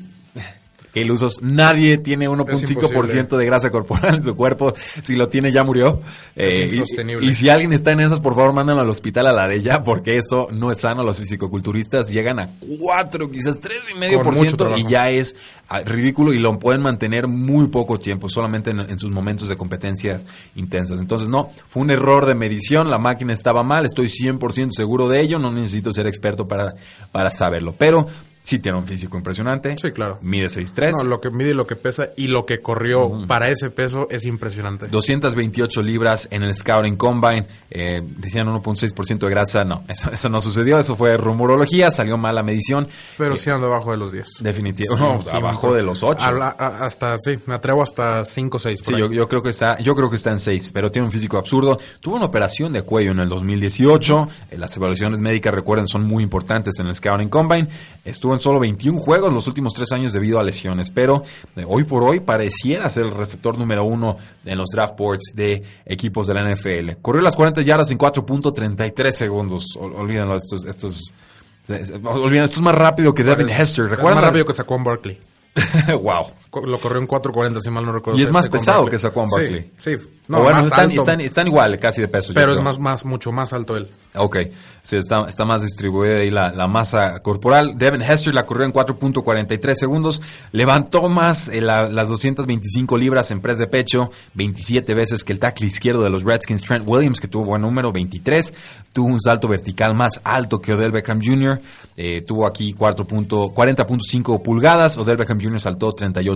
que ilusos, nadie tiene 1.5% de grasa corporal en su cuerpo. Si lo tiene, ya murió. Eh, insostenible. Y, si alguien está en esas, por favor, mándenlo al hospital a la de ella, porque eso no es sano. Los fisicoculturistas llegan a 4, quizás 3,5% y ya es ah, ridículo y lo pueden mantener muy poco tiempo, solamente en, en, sus momentos de competencias intensas. Entonces, no, fue un error de medición, la máquina estaba mal, estoy 100% seguro de ello, no necesito ser experto para, para saberlo. Pero sí tiene un físico impresionante. Sí, claro. Mide 6'3". No, lo que mide y lo que pesa y lo que corrió para ese peso es impresionante. 228 libras en el Scouting Combine. Eh, decían 1.6% de grasa. No, eso, eso no sucedió. Eso fue rumorología. Salió mal la medición. Pero eh, sí anda abajo de los 10. Definitivamente. No, abajo de los 8. hasta, sí, me atrevo hasta 5 o 6. Sí, yo, yo, creo que está, yo creo que está en 6, pero tiene un físico absurdo. Tuvo una operación de cuello en el 2018. Eh, las evaluaciones médicas, recuerden, son muy importantes en el Scouting Combine. Estuvo solo 21 juegos los últimos tres años debido a lesiones, pero eh, hoy por hoy pareciera ser el receptor número uno en los draft boards de equipos de la NFL. Corrió las 40 yardas en 4.33 segundos. Ol- Olvídenlo, estos, estos, olvídenlo, esto es más rápido que Devin Hester. Es ¿Recuerdan? más rápido que Saquon Barkley. wow. Lo corrió en 4.40, si mal no recuerdo. Y es más Saquon pesado que Saquon Sí, Barkley. Sí, O No, bueno, más están, alto, están, están igual casi de peso. pero es más, más, mucho más alto él. Ok, sí, está, está más distribuida ahí la, la masa corporal. Devin Hester la corrió en 4.43 segundos. Levantó más eh, la- las 225 libras en press de pecho, 27 veces que el tackle izquierdo de los Redskins, Trent Williams, que tuvo buen número, 23. Tuvo un salto vertical más alto que Odell Beckham Jr. Eh, tuvo aquí 4 punto- 40.5 pulgadas. Odell Beckham Jr. saltó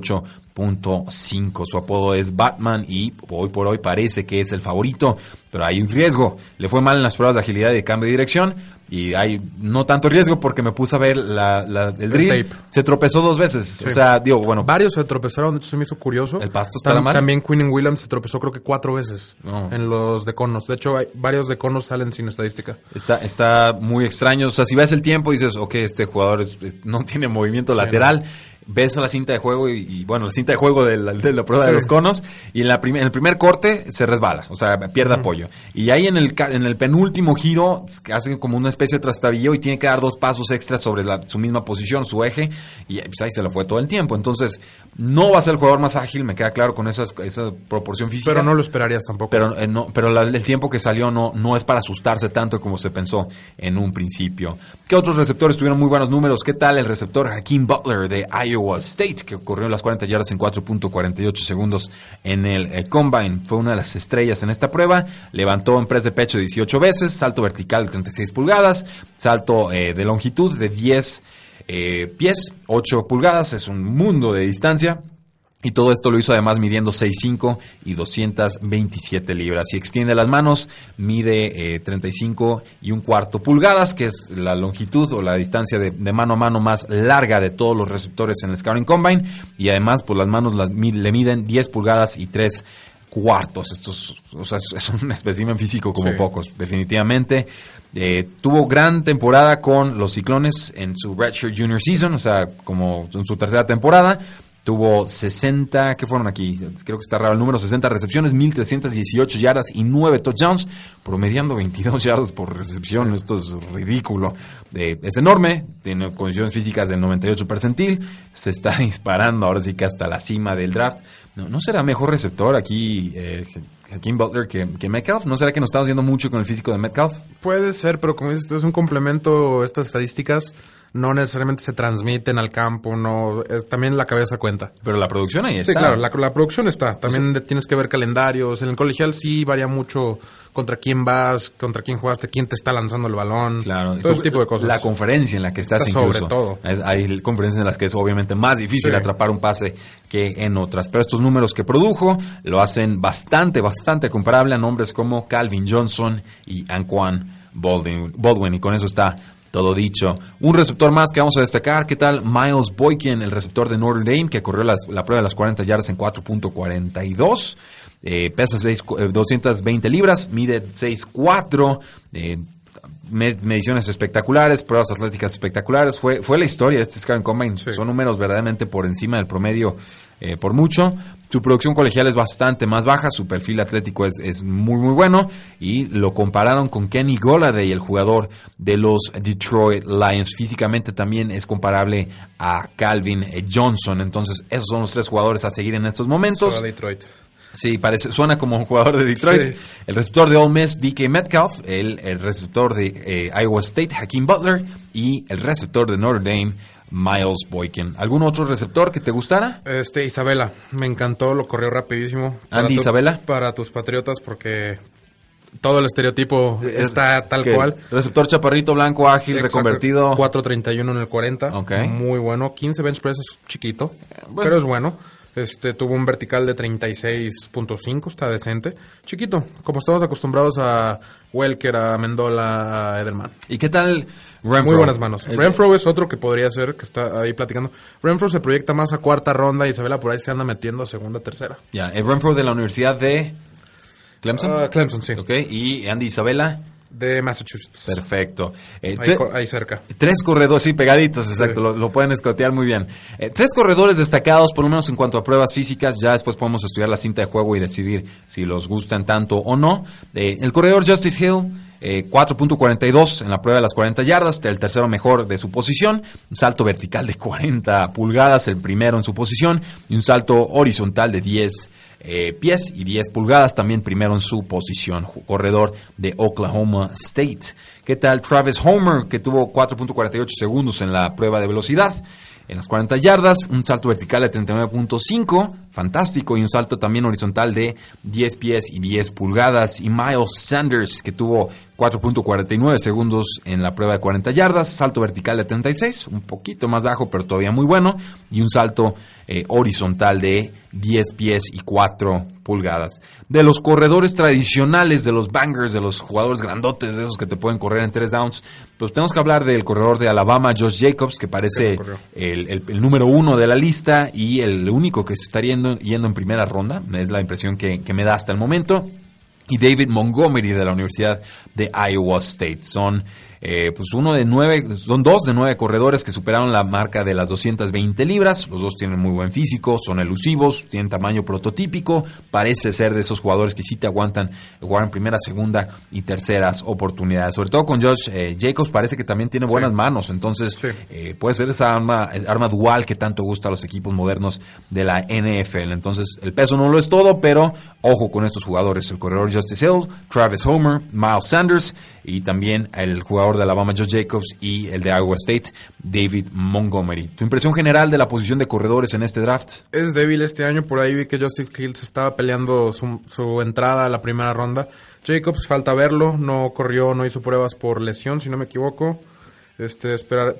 38.5. Su apodo es Batman y hoy por hoy parece que es el favorito, pero hay un riesgo. Le fue mal en las pruebas de agilidad y de cambio de dirección y hay no tanto riesgo porque me puse a ver la, la- el drill. tape. Se tropezó dos veces. O Sí. sea, digo, bueno, Varios se tropezaron, se me hizo curioso. ¿El pasto estará mal? También Quinn Williams se tropezó creo que cuatro veces No. en los de conos. De hecho, hay, varios de conos salen sin estadística. Está, está muy extraño. O sea, si ves el tiempo y dices, ok, este jugador es- no tiene movimiento Sí, lateral, ves la cinta de juego y, y, bueno, la cinta de juego de la, de la prueba de los conos y en, la prim- en el primer corte se resbala, o sea, pierde apoyo. Y ahí en el, ca- en el penúltimo giro hace como una especie de trastabillo y tiene que dar dos pasos extras sobre la- su misma posición, su eje, y pues ahí se le fue todo el tiempo. Entonces, no va a ser el jugador más ágil, me queda claro con esas, esa proporción física. Pero no lo esperarías tampoco. Pero, eh, no, pero la- el tiempo que salió no, no es para asustarse tanto como se pensó en un principio. ¿Qué otros receptores tuvieron muy buenos números? ¿Qué tal el receptor Hakeem Butler de Iowa State, que corrió las 40 yardas en 4.48 segundos en el eh, Combine? Fue una de las estrellas en esta prueba. Levantó en press de pecho 18 veces, salto vertical de 36 pulgadas, salto eh, de longitud de 10 eh, pies, 8 pulgadas. Es un mundo de distancia. Y todo esto lo hizo además midiendo 6'5 y 227 libras. Si extiende las manos, mide eh, 35 y un cuarto pulgadas, que es la longitud o la distancia de, de mano a mano más larga de todos los receptores en el Scouting Combine. Y además, pues las manos las le miden 10 pulgadas y 3 cuartos. Esto es, o sea, es- es un espécimen físico como Sí. pocos, definitivamente. Eh, tuvo gran temporada con los Ciclones en su Redshirt Junior Season, o sea, como en su tercera temporada. Tuvo 60, ¿qué fueron aquí? Creo que está raro el número, 60 recepciones, 1318 yardas y 9 touchdowns, promediando 22 yardas por recepción. Esto es ridículo. Eh, es enorme, tiene condiciones físicas del 98 percentil, se está disparando ahora sí que hasta la cima del draft. ¿No, no será mejor receptor aquí eh, Hakeem Butler que, que Metcalf? ¿No será que nos estamos viendo mucho con el físico de Metcalf? Puede ser, pero como dices es un complemento. Estas estadísticas no necesariamente se transmiten al campo, no es- también la cabeza cuenta. Pero la producción ahí Sí, está. claro, la, la producción está. También tienes que ver calendarios. En el colegial sí varía mucho contra quién vas, contra quién jugaste, quién te está lanzando el balón. Claro, Todo ese tipo de cosas. La conferencia en la que estás Está sobre incluso. todo. Es- hay conferencias en las que es obviamente más difícil Sí. atrapar un pase que en otras. Pero estos números que produjo lo hacen bastante, bastante comparable a nombres como Calvin Johnson y Anquan Baldwin. Baldwin y con eso está todo dicho. Un receptor más que vamos a destacar. ¿Qué tal Miles Boykin, el receptor de Notre Dame, que corrió las- la prueba de las 40 yardas en 4.42? Eh, pesa seis- eh, 220 libras, mide 6'4". Eh, med- mediciones espectaculares, pruebas atléticas espectaculares. Fue, fue la historia de este Scouting Combine. Sí. Son números verdaderamente por encima del promedio eh, por mucho. Su producción colegial es bastante más baja, su perfil atlético es, es muy muy bueno y lo compararon con Kenny Goladay, el jugador de los Detroit Lions. Físicamente también es comparable a Calvin Johnson. Entonces, esos son los tres jugadores a seguir en estos momentos. Solo Detroit. Sí, parece, suena como un jugador de Detroit. Sí. El receptor de Ole Miss, DK Metcalf. El, el receptor de eh, Iowa State, Hakeem Butler. Y el receptor de Notre Dame, Miles Boykin. ¿Algún otro receptor que te gustara? Este, Isabela, me encantó, lo corrió rapidísimo. Para Andy tu- Isabela. Para tus patriotas, porque todo el estereotipo está tal cual. Receptor chaparrito, blanco, ágil, Exacto. reconvertido. 4.31 en el 40. Ok. Muy bueno. 15 bench press es chiquito, bueno. pero es bueno. Este tuvo un vertical de 36.5, está decente. Chiquito, como estamos acostumbrados a Welker, a Mendola, a Edelman. ¿Y qué tal Renfro? Muy buenas manos. Eh, Renfro es otro que podría ser, que está ahí platicando. Renfro se proyecta más a cuarta ronda y Isabela por ahí se anda metiendo a segunda, tercera. Ya, el Renfro de la Universidad de Clemson. Ah, Clemson, sí. Ok, y Andy Isabela. De Massachusetts. Perfecto. Eh, ahí, ahí, cerca. Tres corredores, sí, pegaditos, exacto, lo, lo, pueden escotear muy bien. Eh, tres corredores destacados, por lo menos en cuanto a pruebas físicas, ya después podemos estudiar la cinta de juego y decidir si los gustan tanto o no. Eh, el corredor Justice Hill, 4.42 en la prueba de las 40 yardas, el tercero mejor de su posición, un salto vertical de 40 pulgadas, el primero en su posición, y un salto horizontal de 10 eh, pies y 10 pulgadas, también primero en su posición, corredor de Oklahoma State. ¿Qué tal Travis Homer, que tuvo 4.48 segundos en la prueba de velocidad? en las 40 yardas, un salto vertical de 39.5, fantástico, y un salto también horizontal de 10 pies y 10 pulgadas. Y Miles Sanders, que tuvo 4.49 segundos en la prueba de 40 yardas, salto vertical de 36, un poquito más bajo, pero todavía muy bueno, y un salto eh, horizontal de 10 pies y 4 pulgadas. De los corredores tradicionales, de los bangers, de los jugadores grandotes, de esos que te pueden correr en 3 downs, pues tenemos que hablar del corredor de Alabama, Josh Jacobs, que parece el, número uno de la lista y el único que se estaría yendo, yendo en primera ronda, es la impresión que, que me da hasta el momento y David Montgomery de la Universidad de Iowa State. Son eh, pues uno de nueve, son dos de nueve corredores que superaron la marca de las 220 libras. Los dos tienen muy buen físico, son elusivos, tienen tamaño prototípico. Parece ser de esos jugadores que sí te aguantan jugar en primera, segunda y terceras oportunidades. Sobre todo con Josh eh, Jacobs, parece que también tiene buenas manos. Entonces, eh, puede ser esa arma, arma dual que tanto gusta a los equipos modernos de la NFL. Entonces, el peso no lo es todo, pero ojo con estos jugadores: el corredor Justice Hill, Travis Homer, Miles Sanders y también el jugador de Alabama, Josh Jacobs, y el de Iowa State, David Montgomery. ¿Tu impresión general de la posición de corredores en este draft? Es débil este año, por ahí vi que Justin Fields estaba peleando su, entrada a la primera ronda. Jacobs, falta verlo, no corrió, no hizo pruebas por lesión, si no me equivoco. Este,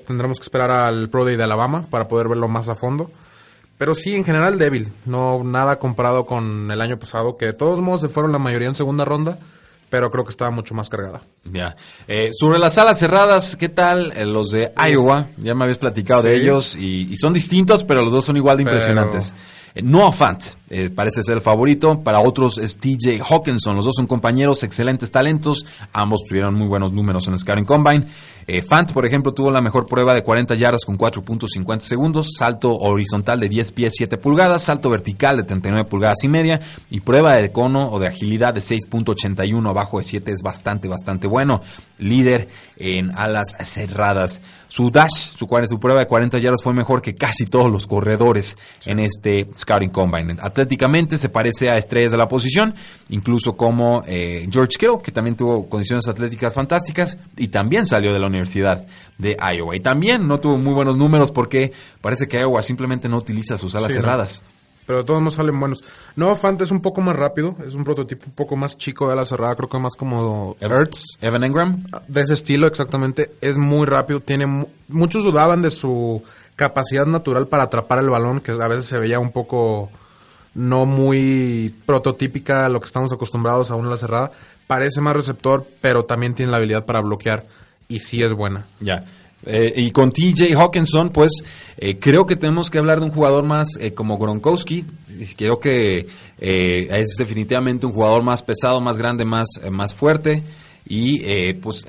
tendremos que esperar al Pro Day de Alabama para poder verlo más a fondo. Pero sí, en general débil. No nada comparado con el año pasado, que de todos modos se fueron la mayoría en segunda ronda pero creo que estaba mucho más cargada. Ya. Eh, sobre las salas cerradas, ¿qué tal eh, los de Iowa? Ya me habías platicado de ellos y, son distintos, pero los dos son igual de impresionantes. Eh, Noah Fant parece ser el favorito, para otros es TJ Hawkinson, los dos son compañeros, excelentes talentos, ambos tuvieron muy buenos números en el Scouting Combine. Eh, Fant, por ejemplo, tuvo la mejor prueba de 40 yardas con 4.50 segundos, salto horizontal de 10 pies 7 pulgadas, salto vertical de 39 pulgadas y media y prueba de cono o de agilidad de 6.81 abajo de 7 es bastante, bastante bueno. Líder en alas cerradas. Su dash, su, su prueba de 40 yardas fue mejor que casi todos los corredores en este Scouting Combine. Atléticamente se parece a estrellas de la posición, incluso como eh, George Kittle, que también tuvo condiciones atléticas fantásticas y también salió de la universidad de Iowa. Y también no tuvo muy buenos números porque parece que Iowa simplemente no utiliza sus alas cerradas. Pero todos no salen buenos. No, Fant es un poco más rápido, es un prototipo un poco más chico de ala cerrada, creo que más como Ertz, Evan Engram. De ese estilo, exactamente. Es muy rápido, tiene... Muchos dudaban de su capacidad natural para atrapar el balón, que a veces se veía un poco no muy prototípica a lo que estamos acostumbrados a una ala cerrada. Parece más receptor, pero también tiene la habilidad para bloquear y sí es buena. Ya. Eh, y con TJ Hawkinson, pues eh, creo que tenemos que hablar de un jugador más eh, como Gronkowski. Creo que es definitivamente un jugador más pesado, más grande, más, más fuerte. Y pues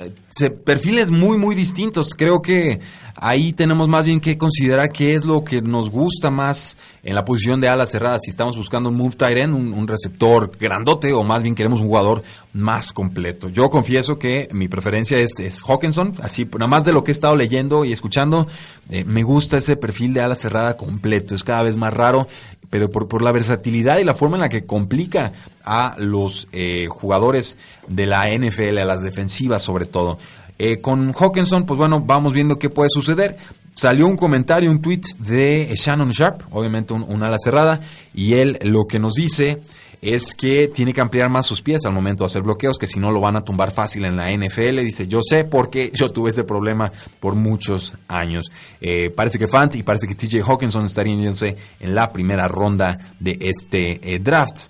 perfiles muy, muy distintos. Creo que ahí tenemos más bien que considerar qué es lo que nos gusta más en la posición de ala cerrada. Si estamos buscando un move tight end, un, receptor grandote, o más bien queremos un jugador más completo. Yo confieso que mi preferencia es, es Hawkinson. Así, nada más de lo que he estado leyendo y escuchando, eh, me gusta ese perfil de ala cerrada completo. Es cada vez más raro pero por, por, la versatilidad y la forma en la que complica a los eh, jugadores de la NFL, a las defensivas sobre todo. Eh, con Hawkinson, pues bueno, vamos viendo qué puede suceder. Salió un comentario, un tweet de Shannon Sharp, obviamente un, ala cerrada, y él lo que nos dice es que tiene que ampliar más sus pies al momento de hacer bloqueos, que si no lo van a tumbar fácil en la NFL. Dice, yo sé porque yo tuve ese problema por muchos años. Eh, parece que Fant y parece que TJ Hawkinson estarían yéndose en la primera ronda de este eh, draft.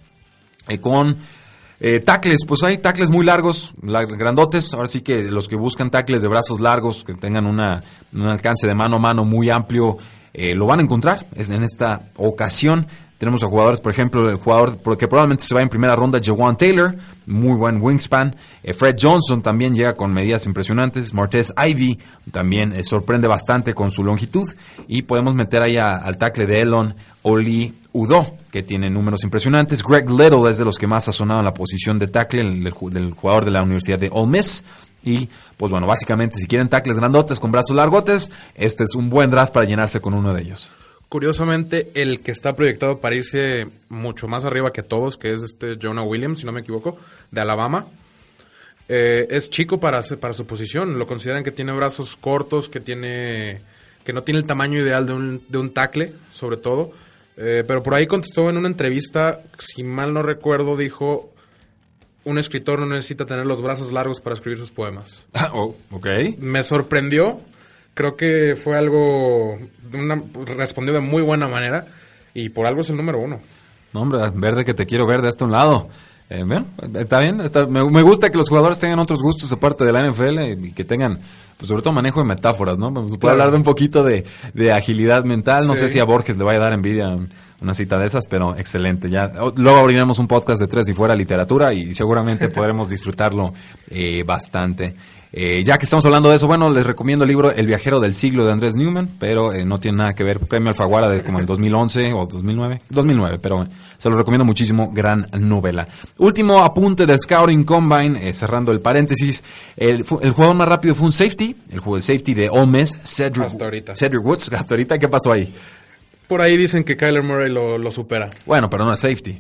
con eh, tacles, pues hay tacles muy largos, grandotes. Ahora sí que los que buscan tacles de brazos largos, que tengan una, un alcance de mano a mano muy amplio, eh, lo van a encontrar en esta ocasión. Tenemos a jugadores, por ejemplo, el jugador que probablemente se va en primera ronda, Jawan Taylor, muy buen wingspan. Eh, Fred Johnson también llega con medidas impresionantes. Martez Ivy también eh, sorprende bastante con su longitud. Y podemos meter ahí al tackle de Elon Oli Udo, que tiene números impresionantes. Greg Little es de los que más ha sonado en la posición de tackle, el, del jugador de la Universidad de Ole Miss. Y, pues bueno, básicamente, si quieren tackles grandotes con brazos largotes, este es un buen draft para llenarse con uno de ellos. Curiosamente, el que está proyectado para irse mucho más arriba que todos, que es este Jonah Williams, si no me equivoco, de Alabama, eh, es chico para, para su posición. Lo consideran que tiene brazos cortos, que tiene que no tiene el tamaño ideal de un, de un tackle, sobre todo. Eh, pero por ahí contestó en una entrevista, si mal no recuerdo, dijo, un escritor no necesita tener los brazos largos para escribir sus poemas. Ah, oh, ok. Me sorprendió creo que fue algo, una, respondió de muy buena manera y por algo es el número uno. No, hombre, verde que te quiero ver de este un lado. Eh, está bien, me, gusta que los jugadores tengan otros gustos aparte de la NFL y que tengan, pues sobre todo manejo de metáforas, ¿no? Pues, puede hablar de un poquito de, agilidad mental, no sé si a Borges le vaya a dar envidia una cita de esas, pero excelente. Ya luego abriremos un podcast de tres y fuera literatura y seguramente podremos disfrutarlo eh, bastante. Eh, ya que estamos hablando de eso, bueno, les recomiendo el libro El viajero del siglo de Andrés Newman, pero eh, no tiene nada que ver, premio Alfaguara de como en 2011 o 2009, 2009, pero se lo recomiendo muchísimo, gran novela. Último apunte del Scouting Combine, cerrando el paréntesis, el, el, jugador más rápido fue un safety, el juego del safety de Ole Cedric, Cedric Woods, hasta ahorita, ¿qué pasó ahí? Por ahí dicen que Kyler Murray lo, lo supera. Bueno, pero no es safety.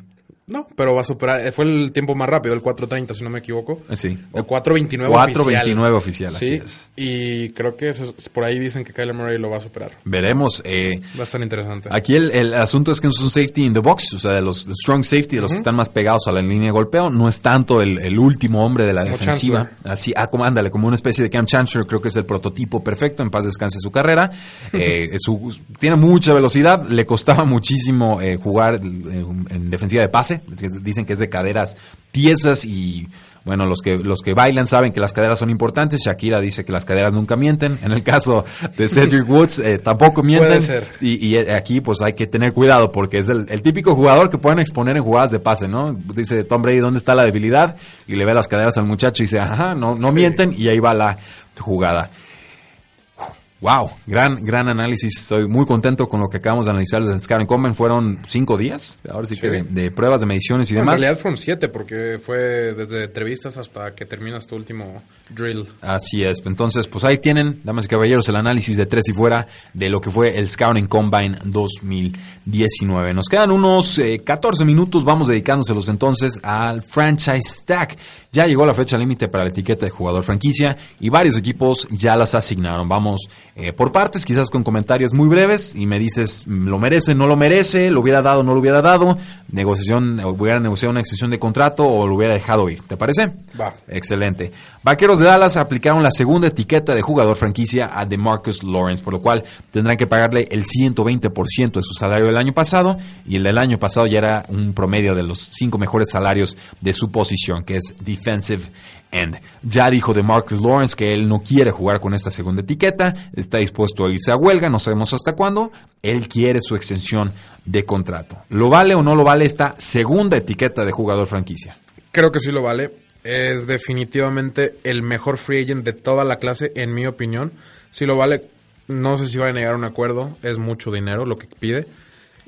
No, pero va a superar. Eh, fue el tiempo más rápido, el 4.30, si no me equivoco. Eh, sí. O 4.29 oficial. 4.29 oficial, así es. Y creo que por ahí dicen que Kyler Murray lo va a superar. Veremos. Eh, va a estar interesante. Aquí el, asunto es que es un safety in the box, o sea, de los strong safety, de los que están más pegados a la línea de golpeo. No es tanto el, último hombre de la defensiva. Así, ah, como, ándale, como una especie de Cam Chancellor, creo que es el prototipo perfecto. En paz descanse su carrera. tiene mucha velocidad. Le costaba muchísimo jugar en defensiva de pase. Dicen que es de caderas tiesas y bueno, los que, los que bailan saben que las caderas son importantes. Shakira dice que las caderas nunca mienten. En el caso de Cedric Woods, eh, tampoco mienten. Y, eh, aquí, pues hay que tener cuidado porque es el, típico jugador que pueden exponer en jugadas de pase, ¿no? Dice Tom Brady, ¿dónde está la debilidad? Y le ve las caderas al muchacho y dice, ajá, no, no mienten. Y ahí va la jugada. Wow, gran, gran análisis. Estoy muy contento con lo que acabamos de analizar desde Scouting Common. Fueron cinco días, ahora sí, que de, pruebas, de mediciones y demás. En realidad fueron siete, porque fue desde entrevistas hasta que termina este último drill. Así es. Entonces, pues ahí tienen, damas y caballeros, el análisis de tres y fuera de lo que fue el Scouting Combine 2019. Nos quedan unos 14 eh, minutos, vamos dedicándoselos entonces al Franchise Stack. Ya llegó la fecha límite para la etiqueta de jugador franquicia y varios equipos ya las asignaron. Vamos eh, por partes, quizás con comentarios muy breves y me dices, ¿lo merece, no lo merece? ¿Lo hubiera dado, no lo hubiera dado? Negociación, hubiera negociado una extensión de contrato o lo hubiera dejado ir. ¿Te parece? Va. Excelente. Vaqueros de Dallas aplicaron la segunda etiqueta de jugador franquicia a DeMarcus Lawrence, por lo cual tendrán que pagarle el 120% de su salario del año pasado y el del año pasado ya era un promedio de los cinco mejores salarios de su posición, que es defensive end. Ya dijo de Marcus Lawrence que él no quiere jugar con esta segunda etiqueta, está dispuesto a irse a huelga, no sabemos hasta cuándo. Él quiere su extensión de contrato. ¿Lo vale o no lo vale esta segunda etiqueta de jugador franquicia? Creo que sí lo vale. Es definitivamente el mejor free agent de toda la clase, en mi opinión. Si lo vale, no sé si va a negar un acuerdo. Es mucho dinero lo que pide.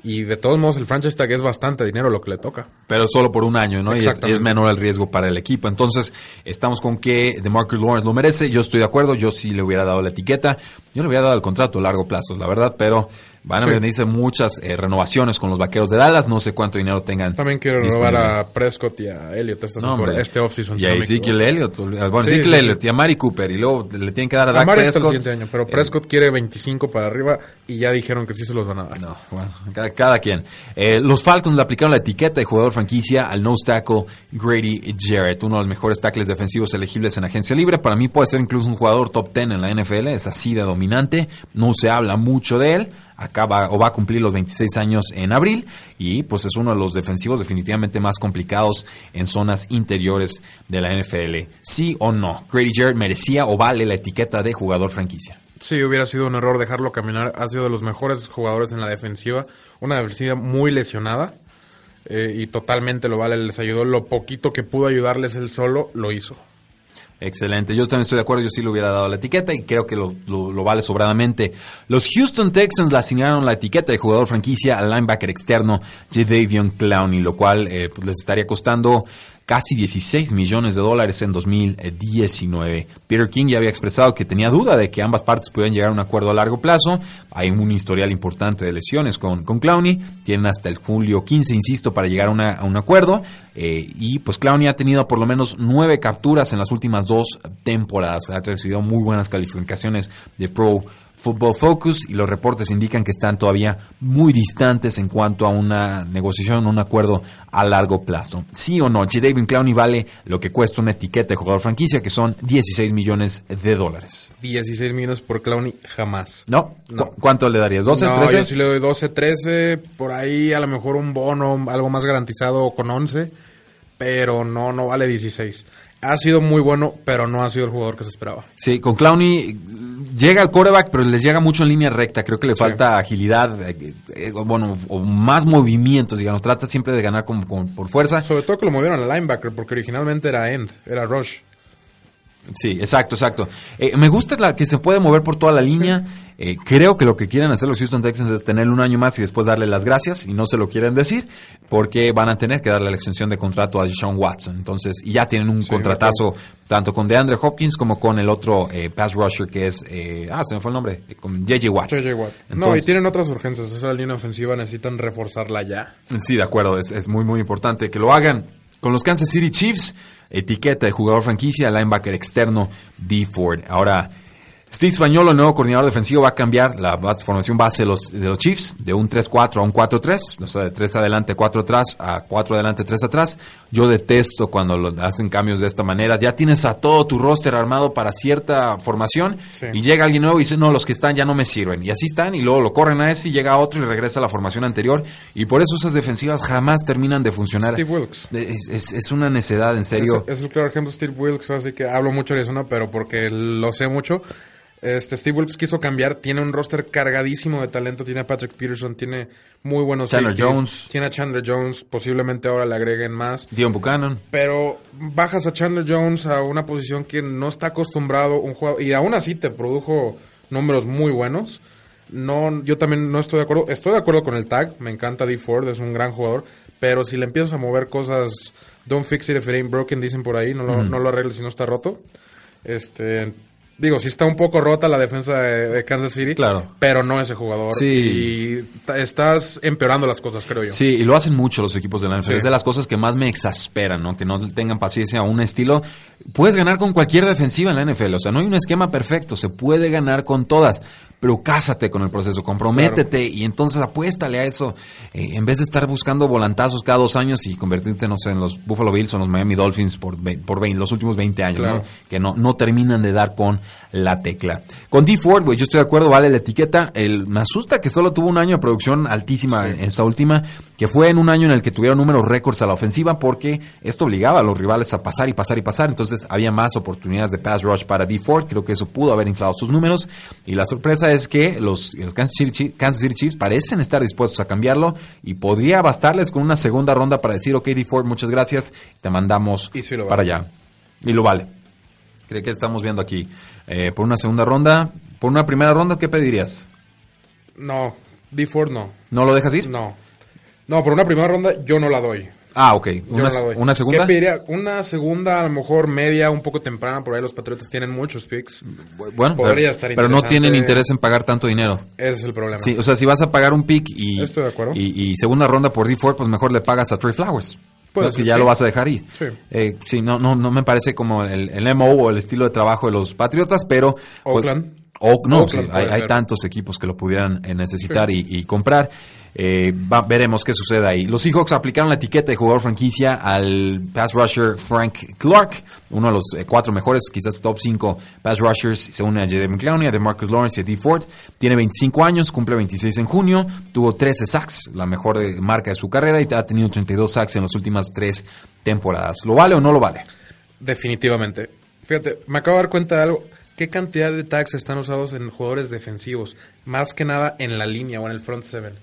Y de todos modos, el franchise tag es bastante dinero lo que le toca. Pero solo por un año, ¿no? Y es, menor el riesgo para el equipo. Entonces, estamos con que DeMarcus Lawrence lo merece. Yo estoy de acuerdo. Yo sí le hubiera dado la etiqueta. Yo le hubiera dado el contrato a largo plazo, la verdad. Pero Van a venirse muchas eh, renovaciones con los vaqueros de Dallas. No sé cuánto dinero tengan. También quiero renovar a Prescott y a Elliott este, no, este offseason. Y a Ezekiel Elliott. Bueno, Ezekiel Elliott y a Mari Cooper. Y luego le tienen que dar a Dak Prescott. el siguiente año, pero Prescott quiere 25 para arriba y ya dijeron que sí se los van a dar. No, bueno, cada, quien. Eh, los Falcons le aplicaron la etiqueta de jugador franquicia al nose tackle Grady Jarrett, uno de los mejores tackles defensivos elegibles en agencia libre. Para mí puede ser incluso un jugador top 10 en la NFL. Es así de dominante. No se habla mucho de él acaba o va a cumplir los 26 años en abril y pues es uno de los defensivos definitivamente más complicados en zonas interiores de la NFL. ¿Sí o no? ¿Grady Jarrett merecía o vale la etiqueta de jugador franquicia? Sí, hubiera sido un error dejarlo caminar. Ha sido de los mejores jugadores en la defensiva. Una defensiva muy lesionada. eh, y totalmente lo vale. Les ayudó lo poquito que pudo ayudarles él solo, lo hizo. Excelente, yo también estoy de acuerdo, yo sí le hubiera dado la etiqueta y creo que lo, vale sobradamente. Los Houston Texans le asignaron la etiqueta de jugador franquicia al linebacker externo Jadavion Clowney, lo cual eh, pues, les estaría costando casi 16 millones de dólares en 2019. Peter King ya había expresado que tenía duda de que ambas partes pudieran llegar a un acuerdo a largo plazo. Hay un historial importante de lesiones con, con Clowney. Tienen hasta el julio 15, insisto, para llegar a, un acuerdo. Eh, y pues Clowney ha tenido por lo menos nueve capturas en las últimas dos temporadas. Ha recibido muy buenas calificaciones de Pro Football Focus y los reportes indican que están todavía muy distantes en cuanto a una negociación, un acuerdo a largo plazo. Sí o no, David Clowney vale lo que cuesta una etiqueta de jugador franquicia, que son 16 millones de dólares. 16 millones por Clowney, jamás. ¿No? No. ¿Cu- ¿Cuánto le darías? ¿12, no, 13? yo sí le doy 12, 13. Por ahí a lo mejor un bono, algo más garantizado con 11. Pero no, no vale 16. Ha sido muy bueno, pero no ha sido el jugador que se esperaba. Sí, con Clowney llega al quarterback, pero les llega mucho en línea recta. Creo que le falta agilidad, eh, eh, bueno, o más movimientos, digamos. Trata siempre de ganar con- con- por fuerza. Sobre todo que lo movieron al linebacker, porque originalmente era end, era rush. Sí, exacto, exacto. Eh, me gusta la que se puede mover por toda la línea. Eh, creo que lo que quieren hacer los Houston Texans es tenerle un año más y después darle las gracias, y no se lo quieren decir, porque van a tener que darle la extensión de contrato a Sean Watson. Entonces, y ya tienen un Sí, contratazo tanto con DeAndre Hopkins como con el otro eh, pass rusher que es, eh, ah, se me fue el nombre, eh, con JJ Watt. JJ Watt. no, y tienen otras urgencias. Esa línea ofensiva necesitan reforzarla ya. Sí, de acuerdo, es, es muy muy importante que lo hagan. Con los Kansas City Chiefs, etiqueta de jugador franquicia, linebacker externo, D. Ford. Ahora, Steve Spagnolo, el nuevo coordinador defensivo, va a cambiar la formación base de los, de los Chiefs de un 3-4 a un 4-3, o sea, de 3 adelante, 4 atrás, a 4 adelante, 3 atrás. Yo detesto cuando lo hacen cambios de esta manera. Ya tienes a todo tu roster armado para cierta formación Sí. y llega alguien nuevo y dice, no, los que están ya no me sirven. Y así están y luego lo corren a ese y llega otro y regresa a la formación anterior. Y por eso esas defensivas jamás terminan de funcionar. Steve Wilkes. Es, es- es una necedad, en serio. Es, es el claro ejemplo de Steve Wilkes, así que hablo mucho de eso, ¿no? Pero porque lo sé mucho. Este Steve Wilkes quiso cambiar, tiene un roster cargadísimo de talento, tiene a Patrick Peterson, tiene muy buenos Chandler safeties, Jones. tiene a Chandler Jones, posiblemente ahora le agreguen más. Dion Buchanan. Pero bajas a Chandler Jones a una posición que no está acostumbrado un jugador y aún así te produjo números muy buenos. No, yo también no estoy de acuerdo. Estoy de acuerdo con el tag. Me encanta D Ford, es un gran jugador. Pero si le empiezas a mover cosas, don't fix it if it ain't broken, dicen por ahí. No lo, no lo arregles si no está roto. Este, digo, si está un poco rota la defensa de, de Kansas City. Claro. Pero no ese jugador. Sí. Y estás empeorando las cosas, creo yo. Sí, y lo hacen mucho los equipos de la NFL. Sí. Es de las cosas que más me exasperan, ¿no? Que no tengan paciencia a un estilo. Puedes ganar con cualquier defensiva en la NFL. O sea, no hay un esquema perfecto. Se puede ganar con todas. Pero cásate con el proceso, comprométete y entonces apuéstale a eso. Eh, en vez de estar buscando volantazos cada dos años y convertirte, no sé, en los Buffalo Bills o en los Miami Dolphins por, por vein- los últimos 20 años, Claro. ¿no? Que no, no terminan de dar con la tecla. Con D. Ford, güey, yo estoy de acuerdo, vale la etiqueta. El, me asusta que solo tuvo un año de producción altísima en esta última, que fue en un año en el que tuvieron números récords a la ofensiva, porque esto obligaba a los rivales a pasar y pasar y pasar. Entonces había más oportunidades de pass rush para D. Ford. Creo que eso pudo haber inflado sus números. Y la sorpresa es que los, los Kansas, City, Chiefs- Kansas City Chiefs parecen estar dispuestos a cambiarlo y podría bastarles con una segunda ronda para decir, ok, D. Ford, muchas gracias, te mandamos Y lo para vale. allá. Y lo vale. Creo que estamos viendo aquí. Eh, por una segunda ronda, por una primera ronda, ¿qué pedirías? No, D Ford no. ¿No lo dejas ir? No. No, por una primera ronda yo no la doy. Ah, ok. Una, segunda. ¿Qué pediría? Una segunda, a lo mejor media, un poco temprana. Por ahí los Patriotas tienen muchos picks. Bueno, Podría pero, estar pero no tienen interés en pagar tanto dinero. Ese es el problema. Sí, o sea, si vas a pagar un pick y, Estoy de acuerdo. y, y segunda ronda por D4, pues mejor le pagas a Trey Flowers. Que ya sí. lo vas a dejar ir. Sí. Eh, sí, no, no, no me parece como el, el MO o el estilo de trabajo de los Patriotas, pero... pues, Oakland. o- no, Oakland sí, hay, tantos equipos que lo pudieran eh, necesitar y, y comprar. Eh, veremos qué sucede ahí. Los Seahawks aplicaron la etiqueta de jugador franquicia al pass rusher Frank Clark, uno de los eh, cuatro mejores, quizás top 5 pass rushers. Se une a J.D. McClowney, a DeMarcus Lawrence y a D. Ford. Tiene 25 años, cumple 26 en junio. Tuvo 13 sacks, la mejor eh, marca de su carrera, y ha tenido 32 sacks en las últimas tres temporadas. ¿Lo vale o no lo vale? Definitivamente. Fíjate, me acabo de dar cuenta de algo. ¿qué cantidad de tags están usados en jugadores defensivos? Más que nada en la línea o en el front seven.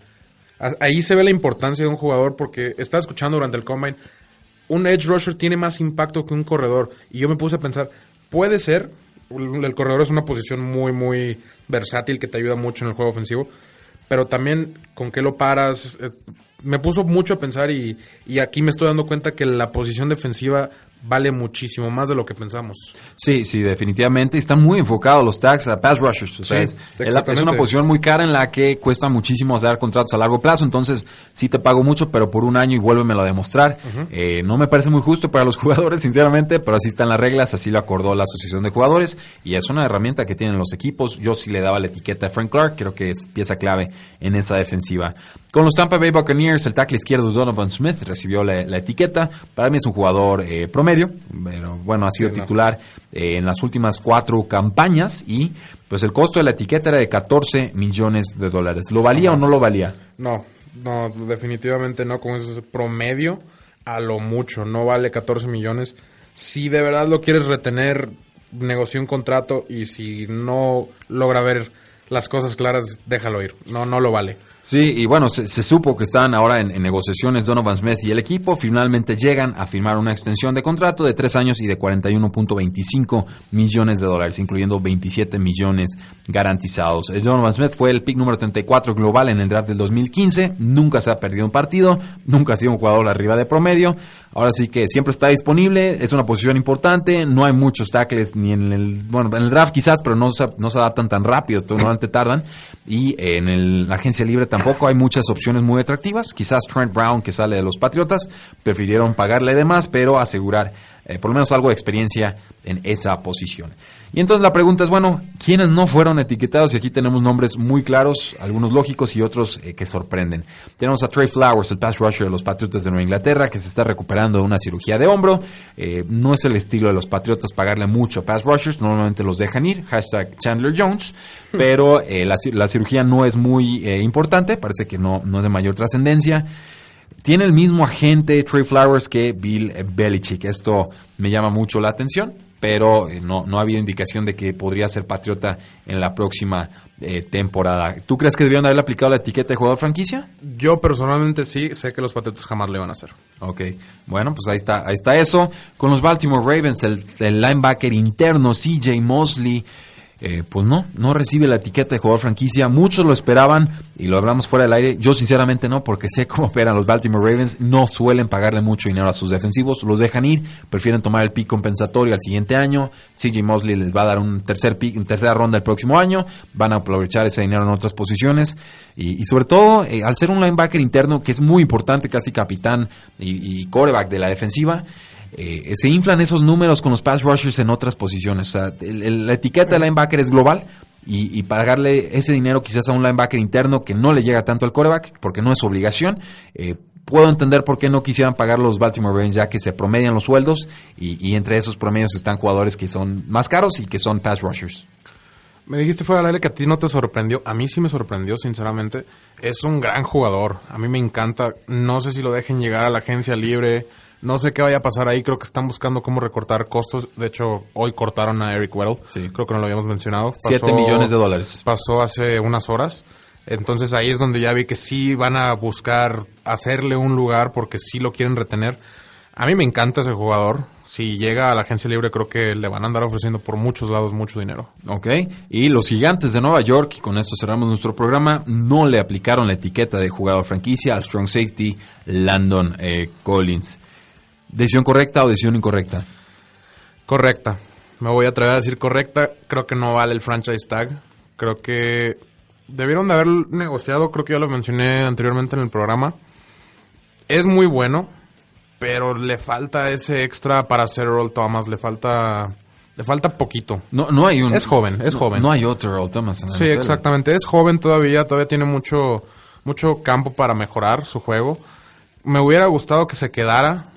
Ahí se ve la importancia de un jugador porque estaba escuchando durante el combine, un edge rusher tiene más impacto que un corredor. Y yo me puse a pensar, puede ser, el corredor es una posición muy, muy versátil que te ayuda mucho en el juego ofensivo, pero también con qué lo paras. Eh, me puso mucho a pensar y, y aquí me estoy dando cuenta que la posición defensiva vale muchísimo más de lo que pensamos. Sí, sí, definitivamente. Están muy enfocados los tags a pass rushers. O sea, es, una posición muy cara en la que cuesta muchísimo dar contratos a largo plazo. Entonces, sí te pago mucho, pero por un año y vuélvemelo a demostrar. Eh, no me parece muy justo para los jugadores, sinceramente, pero así están las reglas, así lo acordó la Asociación de Jugadores y es una herramienta que tienen los equipos. Yo sí le daba la etiqueta a Frank Clark, creo que es pieza clave en esa defensiva. Con los Tampa Bay Buccaneers, el tackle izquierdo Donovan Smith recibió la, etiqueta. Para mí es un jugador eh, promedio, pero bueno, ha sido titular eh, en las últimas cuatro campañas y pues el costo de la etiqueta era de 14 millones de dólares. ¿Lo valía o no lo valía? No, no, definitivamente no, con ese promedio a lo mucho, no vale 14 millones. Si de verdad lo quieres retener, negocia un contrato y si no logra ver las cosas claras, déjalo ir. No, no lo vale. Sí, y bueno, se, supo que están ahora en, negociaciones Donovan Smith y el equipo. Finalmente llegan a firmar una extensión de contrato de tres años y de 41.25 millones de dólares, incluyendo 27 millones garantizados. El Donovan Smith fue el pick número 34 global en el draft del 2015. Nunca se ha perdido un partido, nunca ha sido un jugador arriba de promedio. Ahora sí que siempre está disponible, es una posición importante. No hay muchos tackles ni en el, bueno, en el draft quizás, pero no se, no se adaptan tan rápido, normalmente tardan. Y en la agencia libre tampoco hay muchas opciones muy atractivas. Quizás Trent Brown, que sale de los Patriotas, prefirieron pagarle de más, pero asegurar eh, por lo menos algo de experiencia en esa posición. Y entonces la pregunta es, bueno, ¿quiénes no fueron etiquetados? Y aquí tenemos nombres muy claros, algunos lógicos y otros eh, que sorprenden. Tenemos a Trey Flowers, el pass rusher de los Patriotas de Nueva Inglaterra, que se está recuperando de una cirugía de hombro. Eh, no es el estilo de los Patriotas pagarle mucho a pass rushers, normalmente los dejan ir, hashtag Chandler Jones, pero la, cirugía no es muy importante, parece que no, no es de mayor trascendencia. Tiene el mismo agente Trey Flowers que Bill Belichick. Esto me llama mucho la atención, pero eh, no, no ha habido indicación de que podría ser patriota en la próxima eh, temporada. ¿Tú crees que debieron haberle aplicado la etiqueta de jugador franquicia? Yo personalmente sí, sé que los Patriotas jamás le van a hacer. Ok, bueno, pues ahí está, ahí está eso. Con los Baltimore Ravens, el, el linebacker interno CJ Mosley eh, pues no, no recibe la etiqueta de jugador franquicia. Muchos lo esperaban y lo hablamos fuera del aire. Yo sinceramente no, porque sé cómo operan los Baltimore Ravens. No suelen pagarle mucho dinero a sus defensivos, los dejan ir, prefieren tomar el pick compensatorio al siguiente año. CJ Mosley les va a dar un tercer pick, una tercera ronda el próximo año. Van a aprovechar ese dinero en otras posiciones. Y, sobre todo, eh, al ser un linebacker interno que es muy importante, casi capitán y, y coreback de la defensiva, eh, se inflan esos números con los pass rushers en otras posiciones. O sea, la etiqueta de linebacker es global y, pagarle ese dinero quizás a un linebacker interno que no le llega tanto al coreback porque no es obligación. Eh, puedo entender por qué no quisieran pagar los Baltimore Ravens ya que se promedian los sueldos y, entre esos promedios están jugadores que son más caros y que son pass rushers. Me dijiste fuera del aire que a ti no te sorprendió. A mí sí me sorprendió, sinceramente. Es un gran jugador. A mí me encanta. No sé si lo dejen llegar a la agencia libre. No sé qué vaya a pasar ahí. Creo que están buscando cómo recortar costos. De hecho, hoy cortaron a Eric Weddle. Sí. Creo que no lo habíamos mencionado. Siete millones de dólares. Pasó hace unas horas. Entonces ahí es donde ya vi que sí van a buscar hacerle un lugar porque sí lo quieren retener. A mí me encanta ese jugador. Si llega a la agencia libre, creo que le van a andar ofreciendo por muchos lados mucho dinero. Ok. Y los gigantes de Nueva York, y con esto cerramos nuestro programa, no le aplicaron la etiqueta de jugador franquicia al strong safety Landon eh, Collins. ¿Decisión correcta o decisión incorrecta? Correcta. Me voy a atrever a decir correcta. Creo que no vale el franchise tag. Creo que debieron de haber negociado, creo que ya lo mencioné anteriormente en el programa. Es muy bueno, pero le falta ese extra para hacer Earl Thomas. Le falta le falta poquito. No, no hay un. Es joven, es joven. No hay otro Earl Thomas. En sí, exactamente. Es joven todavía, todavía tiene mucho, mucho campo para mejorar su juego. Me hubiera gustado que se quedara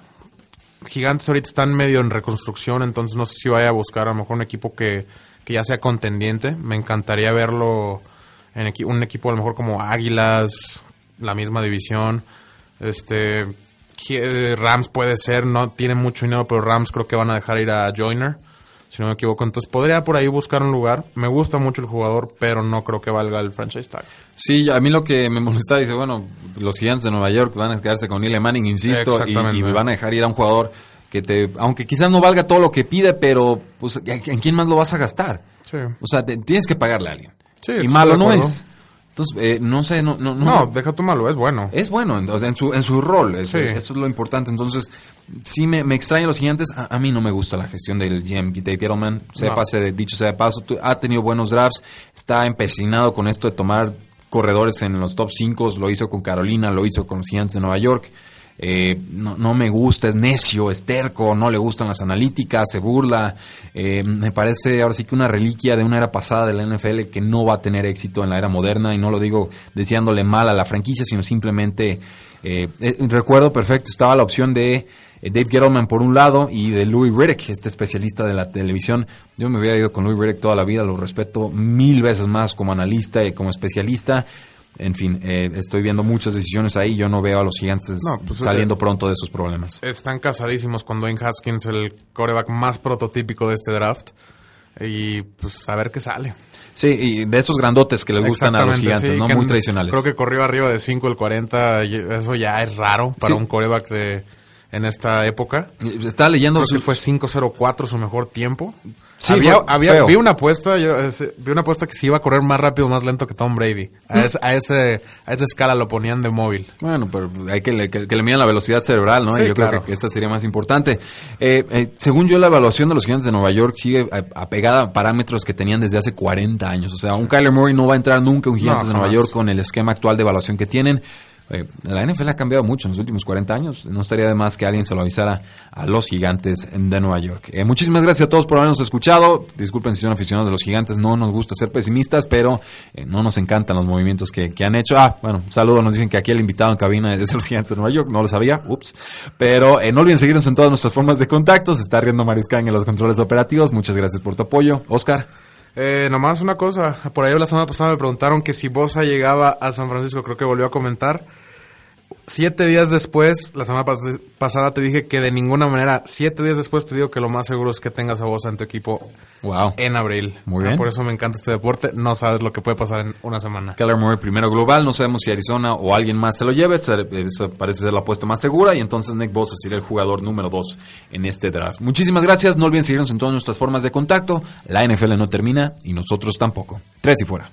Gigantes ahorita están medio en reconstrucción, entonces no sé si vaya a buscar a lo mejor un equipo que, ya sea contendiente. Me encantaría verlo en un equipo a lo mejor como Águilas, la misma división. Este Rams puede ser, no tiene mucho dinero, pero Rams creo que van a dejar ir a Joyner. Si no me equivoco. Entonces podría por ahí buscar un lugar. Me gusta mucho el jugador, pero no creo que valga el franchise tag. Sí, a mí lo que me molesta, dice, bueno, los gigantes de Nueva York van a quedarse con Eli Manning, insisto, y, y van a dejar ir a un jugador que te, aunque quizás no valga todo lo que pide, pero pues, ¿en quién más lo vas a gastar? Sí. O sea, tienes que pagarle a alguien. Sí, y malo no es. Entonces, eh, no sé, no, no, no. deja tu malo, es bueno. Es bueno, en su, en su rol, eso es lo importante. Entonces, sí me, me extrañan los gigantes. A, mí no me gusta la gestión del GM Dave Gettleman. Sepa, no. dicho sea de paso, ha tenido buenos drafts, está empecinado con esto de tomar corredores en los top 5, lo hizo con Carolina, lo hizo con los gigantes de Nueva York. Eh, no, no, me gusta, es necio, es terco, no le gustan las analíticas, se burla. Eh, me parece ahora sí que una reliquia de una era pasada de la NFL que no va a tener éxito en la era moderna y no lo digo deseándole mal a la franquicia, sino simplemente eh, recuerdo perfecto, estaba la opción de Dave Gettleman por un lado y de Louis Riddick, este especialista de la televisión. Yo me hubiera ido con Louis Riddick toda la vida, lo respeto mil veces más como analista y como especialista en fin, eh, estoy viendo muchas decisiones ahí. Yo no veo a los gigantes pues, saliendo eh, pronto de esos problemas. Están casadísimos con Dwayne Haskins, el coreback más prototípico de este draft. Y pues a ver qué sale. Sí, y de esos grandotes que le gustan a los gigantes, ¿no? Muy tradicionales. Creo que corrió arriba de 5 el 40. Eso ya es raro para un coreback de en esta época. Está leyendo. Creo que fue 5.04 su mejor tiempo había, había vi una apuesta, yo, vi una apuesta que se iba a correr más rápido, más lento que Tom Brady. A, mm. a, ese, a esa escala lo ponían de móvil. Bueno, pero hay que, le, que, le midan la velocidad cerebral, ¿no? y yo creo que esa sería más importante. Eh, eh, según yo, la evaluación de los gigantes de Nueva York sigue apegada a parámetros que tenían desde hace 40 años. O sea, un Kyler Murray no va a entrar nunca un gigantes de Nueva York con el esquema actual de evaluación que tienen. Eh, la NFL ha cambiado mucho en los últimos 40 años. No estaría de más que alguien se lo avisara a los gigantes de Nueva York. Eh, muchísimas gracias a todos por habernos escuchado. Disculpen si son aficionados de los gigantes. No nos gusta ser pesimistas, pero eh, no nos encantan los movimientos que, han hecho. Ah, bueno, saludos. Nos dicen que aquí el invitado en cabina es de los gigantes de Nueva York. No lo sabía. Ups. Pero no olviden seguirnos en todas nuestras formas de contacto. Se está riendo Mariscal en los controles operativos. Muchas gracias por tu apoyo. Oscar. Eh, nomás una cosa, por ahí la semana pasada me preguntaron que si Bosa llegaba a San Francisco, creo que volvió a comentar. Siete días después, la semana pasada te dije que de ninguna manera, siete días después te digo que lo más seguro es que tengas a Bosa en tu equipo wow. en abril. Muy bien. Por eso me encanta este deporte. No sabes lo que puede pasar en una semana. Keller Murray primero global. No sabemos si Arizona o alguien más se lo lleve. Eso parece ser la apuesta más segura. Y entonces Nick Bosa sería el jugador número dos en este draft. Muchísimas gracias. No olviden seguirnos en todas nuestras formas de contacto. La NFL no termina y nosotros tampoco. Tres y fuera.